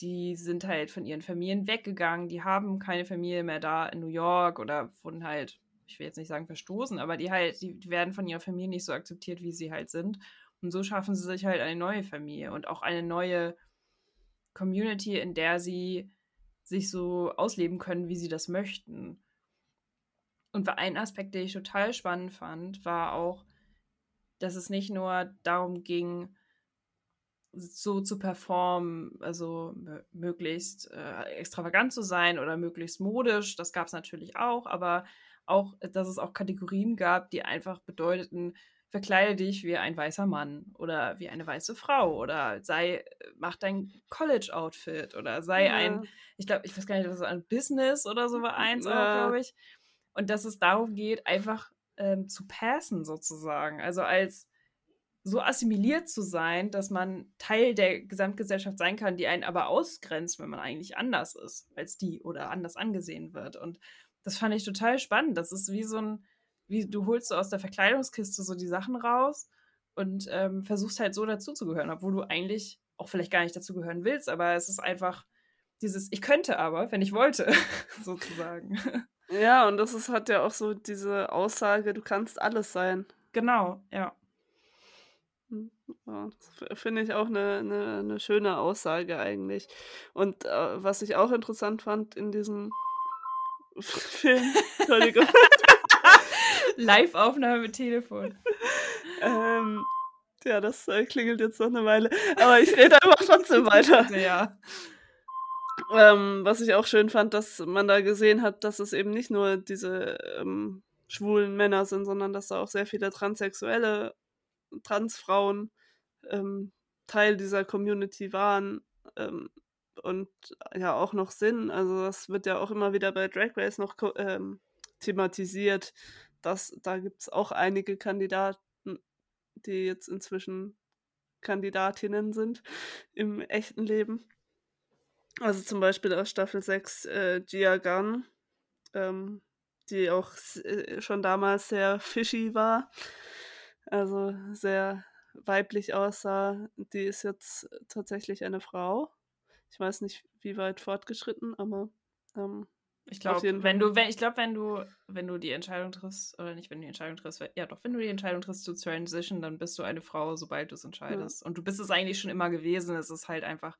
die sind halt von ihren Familien weggegangen, die haben keine Familie mehr da in New York oder wurden halt, ich will jetzt nicht sagen verstoßen, aber die halt, die, die werden von ihrer Familie nicht so akzeptiert, wie sie halt sind. Und so schaffen sie sich halt eine neue Familie und auch eine neue Community, in der sie sich so ausleben können, wie sie das möchten. Und ein Aspekt, den ich total spannend fand, war auch, dass es nicht nur darum ging, so zu performen, also möglichst äh, extravagant zu sein oder möglichst modisch, das gab es natürlich auch, aber auch, dass es auch Kategorien gab, die einfach bedeuteten, verkleide dich wie ein weißer Mann oder wie eine weiße Frau oder sei, mach dein College-Outfit oder sei ja. ein, ich glaube, ich weiß gar nicht, was ein Business oder so war eins ja. glaube ich. Und dass es darum geht, einfach ähm, zu passen sozusagen. Also als so assimiliert zu sein, dass man Teil der Gesamtgesellschaft sein kann, die einen aber ausgrenzt, wenn man eigentlich anders ist als die oder anders angesehen wird. Und das fand ich total spannend. Das ist wie so ein, wie du holst so aus der Verkleidungskiste so die Sachen raus und ähm, versuchst halt so dazuzugehören, obwohl du eigentlich auch vielleicht gar nicht dazugehören willst, aber es ist einfach dieses, ich könnte aber, wenn ich wollte, sozusagen. Ja, und das ist, hat ja auch so diese Aussage, du kannst alles sein. Genau, ja. Hm, ja, das finde ich auch eine 'ne 'ne schöne Aussage eigentlich. Und, äh, was ich auch interessant fand in diesem Film Entschuldigung. Liveaufnahme mit Telefon. Ähm, ja, das, äh, klingelt jetzt noch 'ne Weile, aber ich rede einfach trotzdem weiter. Ja. Ähm, was ich auch schön fand, dass man da gesehen hat, dass es eben nicht nur diese, ähm, schwulen Männer sind, sondern dass da auch sehr viele transsexuelle Transfrauen, ähm, Teil dieser Community waren, ähm, und ja auch noch sind. Also, das wird ja auch immer wieder bei Drag Race noch ähm, thematisiert, dass da gibt's auch einige Kandidaten, die jetzt inzwischen Kandidatinnen sind im echten Leben. Also, zum Beispiel aus Staffel 6, äh, Gia Gunn, ähm, die auch äh, schon damals sehr fishy war, also sehr weiblich aussah. Die ist jetzt tatsächlich eine Frau. Ich weiß nicht, wie weit fortgeschritten, aber, ähm, Ich glaube, wenn du wenn ich glaube, wenn du wenn du die Entscheidung triffst oder nicht, wenn du die Entscheidung triffst, ja doch, wenn du die Entscheidung triffst zu transition, dann bist du eine Frau, sobald du's Ja. entscheidest. Und du bist es eigentlich schon immer gewesen. Es ist halt einfach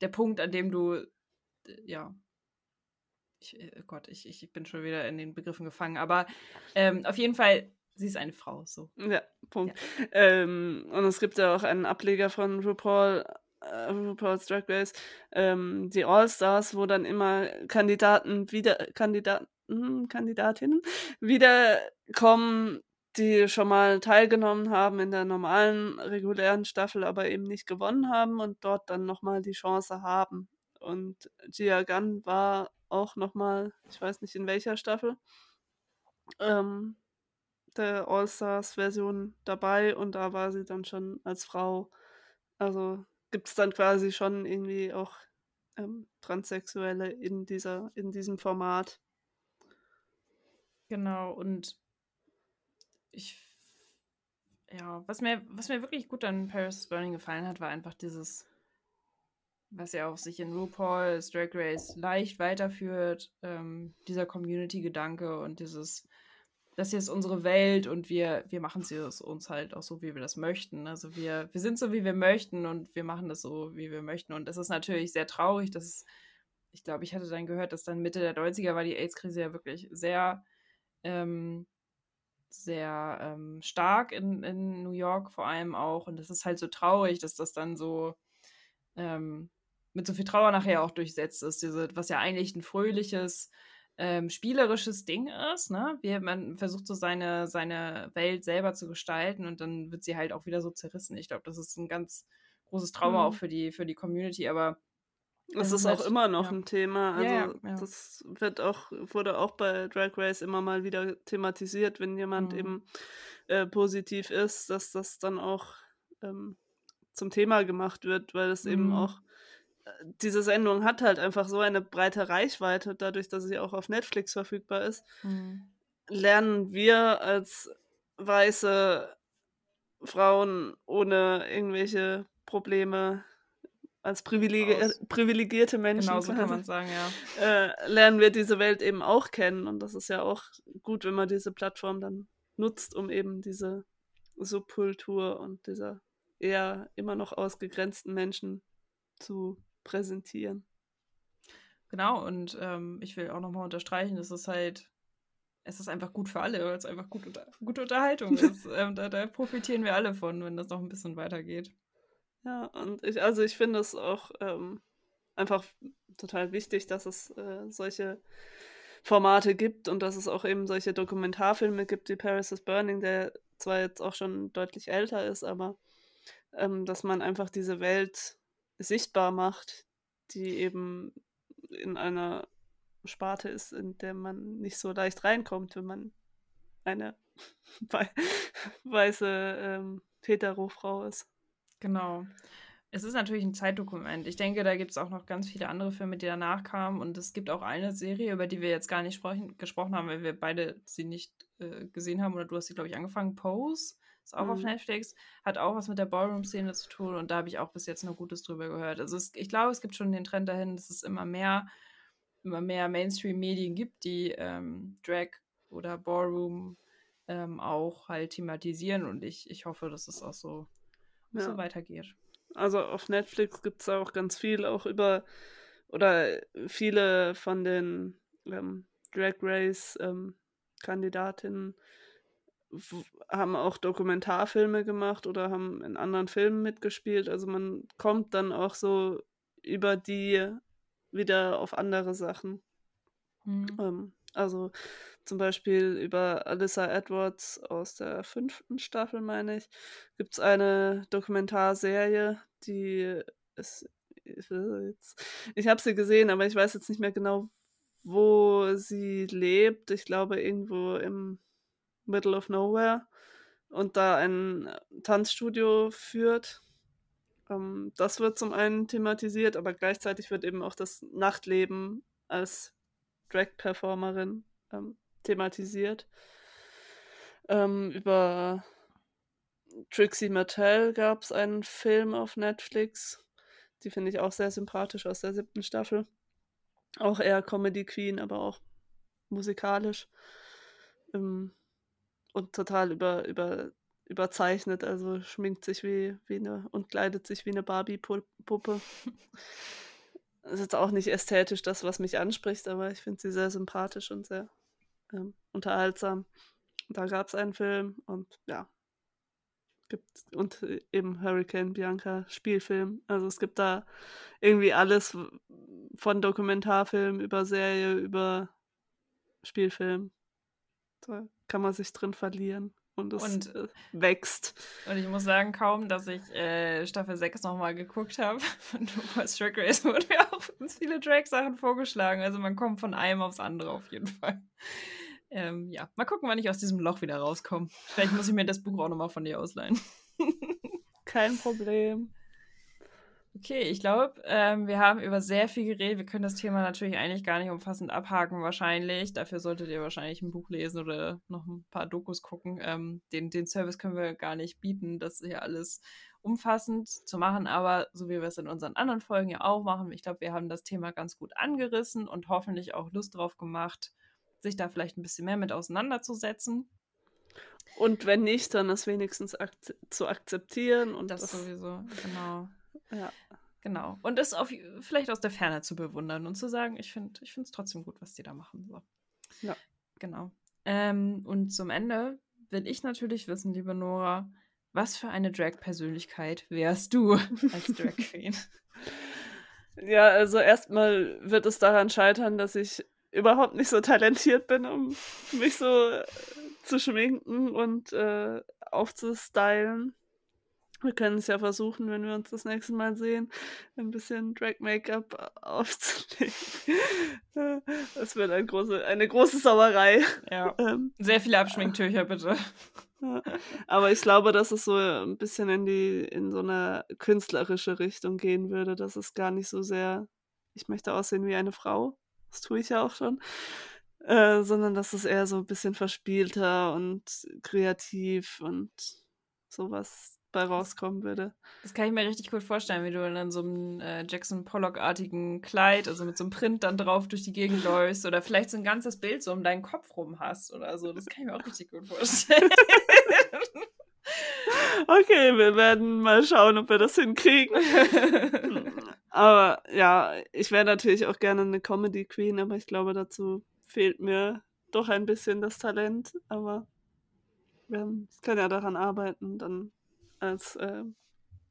der Punkt, an dem du ja. Ich äh, Gott, ich ich bin schon wieder in den Begriffen gefangen, aber, ähm, auf jeden Fall, sie ist eine Frau, so. Ja, Ja. Punkt. Ähm, und es gibt ja auch einen Ableger von RuPaul RuPaul's Drag Race, ähm, die All-Stars, wo dann immer Kandidaten wieder Kandidaten Kandidatinnen wiederkommen, die schon mal teilgenommen haben in der normalen regulären Staffel, aber eben nicht gewonnen haben und dort dann noch mal die Chance haben. Und Gia Gunn war auch noch mal, ich weiß nicht in welcher Staffel, ähm, der All-Stars-Version dabei und da war sie dann schon als Frau. Also, gibt's dann quasi schon irgendwie auch, ähm, Transsexuelle in dieser in diesem Format. Genau, und ich ja, was mir was mir wirklich gut an Paris is Burning gefallen hat, war einfach dieses was ja auch sich in RuPaul's Drag Race leicht weiterführt, ähm, dieser Community-Gedanke und dieses das hier ist unsere Welt und wir wir machen sie es uns halt auch so, wie wir das möchten. Also, wir wir sind so, wie wir möchten und wir machen das so, wie wir möchten. Und das ist natürlich sehr traurig, dass ich glaube, ich hatte dann gehört, dass dann Mitte der 90er war die AIDS-Krise ja wirklich sehr, ähm sehr, ähm, stark in in New York vor allem auch. Und das ist halt so traurig, dass das dann so, ähm, mit so viel Trauer nachher auch durchsetzt ist, diese was ja eigentlich 'n fröhliches, ähm, spielerisches Ding ist, ne? Wie man versucht so seine seine Welt selber zu gestalten und dann wird sie halt auch wieder so zerrissen. Ich glaube, das ist 'n ganz großes Trauma auch Mhm. für die für die Community, aber Es es ist auch halt immer noch ja. 'n Thema. Ja, ja, Also, ja. das wird auch wurde auch bei Drag Race immer mal wieder thematisiert, wenn jemand Mhm. eben, äh, positiv ist, dass das dann auch, ähm, zum Thema gemacht wird, weil es eben auch Mhm. Diese Sendung hat halt einfach so eine breite Reichweite, dadurch, dass sie auch auf Netflix verfügbar ist. Mhm. Lernen wir als weiße Frauen ohne irgendwelche Probleme als privilegi Aus. privilegierte Menschen Genau, so kann man's sagen, ja. äh, lernen wir diese Welt eben auch kennen. Und das ist ja auch gut, wenn man diese Plattform dann nutzt, um eben diese Subkultur und dieser eher immer noch ausgegrenzten Menschen zu präsentieren. Genau, und, ähm, ich will auch noch mal unterstreichen, es ist halt es ist einfach gut für alle, weil's einfach gut unter gute Unterhaltung ist. Ähm, da da profitieren wir alle von, wenn das noch 'n bisschen weitergeht. Ja, und ich also, ich finde es auch, ähm, einfach total wichtig, dass es, äh, solche Formate gibt und dass es auch eben solche Dokumentarfilme gibt wie Paris is Burning, der zwar jetzt auch schon deutlich älter ist, aber, ähm, dass man einfach diese Welt sichtbar macht, die eben in einer Sparte ist, in der man nicht so leicht reinkommt, wenn man eine wei weiße, ähm, hetero-Frau ist. Genau. Es ist natürlich 'n Zeitdokument. Ich denke, da gibt's auch noch ganz viele andere Filme, die danach kamen und es gibt auch eine Serie, über die wir jetzt gar nicht gesprochen haben, weil wir beide sie nicht, äh, gesehen haben oder du hast sie, glaube ich, angefangen. Pose ist auch auf Mhm. Netflix, hat auch was mit der Ballroom-Szene zu tun und da habe ich auch bis jetzt nur Gutes drüber gehört. Also, es ich glaube, es gibt schon den Trend dahin, dass es immer mehr immer mehr Mainstream-Medien gibt, die, ähm, Drag oder Ballroom, ähm, auch halt thematisieren und ich ich hoffe, dass es auch so ja. so weitergeht. Also auf Netflix gibt es auch ganz viel, auch über, oder viele von den ähm, Drag Race ähm, Kandidatinnen haben auch Dokumentarfilme gemacht oder haben in anderen Filmen mitgespielt. Also man kommt dann auch so über die wieder auf andere Sachen. Mhm. Ähm, also zum Beispiel über Alyssa Edwards aus der fünften Staffel, meine ich, gibt es eine Dokumentarserie, die ist. Ich habe sie gesehen, aber ich weiß jetzt nicht mehr genau, wo sie lebt. Ich glaube, irgendwo im Middle of Nowhere und da ein Tanzstudio führt. Ähm, das wird zum einen thematisiert, aber gleichzeitig wird eben auch das Nachtleben als Drag-Performerin ähm, thematisiert. Ähm, über Trixie Mattel gab es einen Film auf Netflix. Die finde ich auch sehr sympathisch aus der siebten Staffel. Auch eher Comedy Queen, aber auch musikalisch. Ähm, und total über, über, überzeichnet, also schminkt sich wie, wie eine und kleidet sich wie eine Barbie-Puppe. Das ist jetzt auch nicht ästhetisch das, was mich anspricht, aber ich finde sie sehr sympathisch und sehr ähm, unterhaltsam. Da gab es einen Film und ja, gibt und eben Hurricane Bianca Spielfilm. Also es gibt da irgendwie alles von Dokumentarfilm über Serie über Spielfilm. Da kann man sich drin verlieren und es und, äh, wächst. Und ich muss sagen, kaum, dass ich äh, Staffel 6 nochmal geguckt habe von RuPaul's Drag Race, wurden mir auch ganz viele Drag-Sachen vorgeschlagen. Also man kommt von einem aufs andere auf jeden Fall. Ähm, ja, mal gucken, wann ich aus diesem Loch wieder rauskomme. Vielleicht muss ich mir das Buch auch nochmal von dir ausleihen. Kein Problem. Okay, ich glaube, ähm, wir haben über sehr viel geredet. Wir können das Thema natürlich eigentlich gar nicht umfassend abhaken, wahrscheinlich. Dafür solltet ihr wahrscheinlich ein Buch lesen oder noch ein paar Dokus gucken. Ähm, den, den Service können wir gar nicht bieten, das hier alles umfassend zu machen, aber so wie wir es in unseren anderen Folgen ja auch machen, ich glaube, wir haben das Thema ganz gut angerissen und hoffentlich auch Lust drauf gemacht, sich da vielleicht ein bisschen mehr mit auseinanderzusetzen. Und wenn nicht, dann das wenigstens ak zu akzeptieren und das, das sowieso, genau. Ja. Genau. Und es auf, vielleicht aus der Ferne zu bewundern und zu sagen, ich finde ich es trotzdem gut, was die da machen. So. Ja. Genau. Ähm, und zum Ende will ich natürlich wissen, liebe Nora, was für eine Drag-Persönlichkeit wärst du als Drag Queen? ja, also erstmal wird es daran scheitern, dass ich überhaupt nicht so talentiert bin, um mich so äh, zu schminken und äh, aufzustylen. Wir können es ja versuchen, wenn wir uns das nächste Mal sehen, ein bisschen Drag-Make-up aufzulegen. Das wird eine große, eine große Sauerei. Ja. Ähm, Sehr viele Abschminktücher, bitte. Aber ich glaube, dass es so ein bisschen in die, in so eine künstlerische Richtung gehen würde, dass es gar nicht so sehr, ich möchte aussehen wie eine Frau. Das tue ich ja auch schon. Äh, sondern dass es eher so ein bisschen verspielter und kreativ und sowas bei rauskommen würde. Das kann ich mir richtig gut vorstellen, wie du in so einem äh, Jackson Pollock-artigen Kleid, also mit so einem Print dann drauf durch die Gegend läufst oder vielleicht so ein ganzes Bild so um deinen Kopf rum hast oder so. Das kann ich mir auch richtig gut vorstellen. okay, wir werden mal schauen, ob wir das hinkriegen. aber ja, ich wäre natürlich auch gerne eine Comedy Queen, aber ich glaube, dazu fehlt mir doch ein bisschen das Talent. Aber wir können ja daran arbeiten, dann als äh,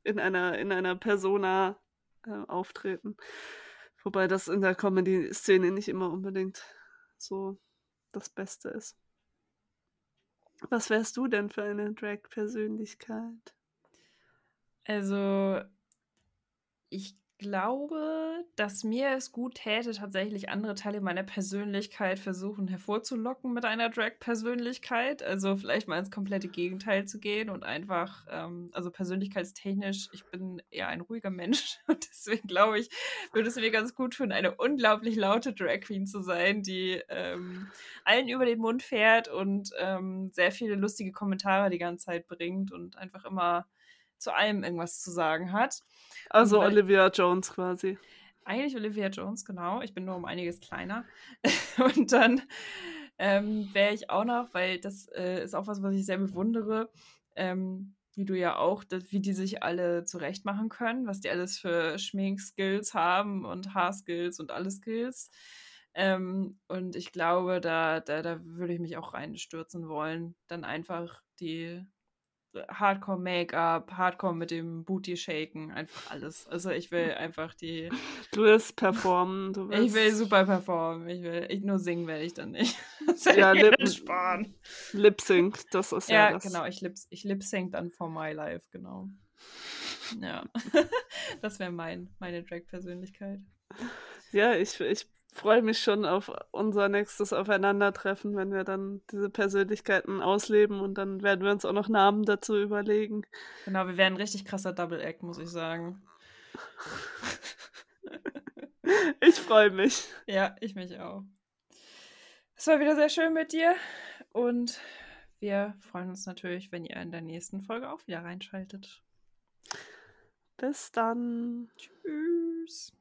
in einer in einer Persona äh, auftreten. Wobei das in der Comedy-Szene nicht immer unbedingt so das Beste ist. Was wärst du denn für eine Drag-Persönlichkeit? Also, ich glaube, dass mir es gut täte, tatsächlich andere Teile meiner Persönlichkeit versuchen hervorzulocken mit einer Drag-Persönlichkeit. Also vielleicht mal ins komplette Gegenteil zu gehen und einfach, ähm, also persönlichkeitstechnisch, ich bin eher ein ruhiger Mensch und deswegen glaube ich, würde es mir ganz gut tun, eine unglaublich laute Drag Queen zu sein, die ähm, allen über den Mund fährt und ähm, sehr viele lustige Kommentare die ganze Zeit bringt und einfach immer zu allem irgendwas zu sagen hat. Also weil, Olivia Jones quasi. Eigentlich Olivia Jones, genau. Ich bin nur um einiges kleiner. und dann ähm, wäre ich auch noch, weil das äh, ist auch was, was ich sehr bewundere, ähm, wie du ja auch, dass, wie die sich alle zurecht machen können, was die alles für Schminkskills haben und Haarskills und alle Skills. Ähm, und ich glaube, da, da, da würde ich mich auch reinstürzen wollen. Dann einfach die Hardcore-Make-up, Hardcore mit dem Booty shaken, einfach alles. Also ich will einfach die. Du willst performen. Du willst... Ich will super performen. Ich will ich nur singen werde ich dann nicht. ja, Lip sparen. Lip Sync, das ist ja, ja das. genau. Ich lip, ich lip sync dann for my life, genau. Ja, das wäre mein meine Drag-Persönlichkeit. Ja, ich, ich freue mich schon auf unser nächstes Aufeinandertreffen, wenn wir dann diese Persönlichkeiten ausleben und dann werden wir uns auch noch Namen dazu überlegen. Genau, wir werden ein richtig krasser Double Act, muss ich sagen. ich freue mich. Ja, ich mich auch. Es war wieder sehr schön mit dir und wir freuen uns natürlich, wenn ihr in der nächsten Folge auch wieder reinschaltet. Bis dann. Tschüss.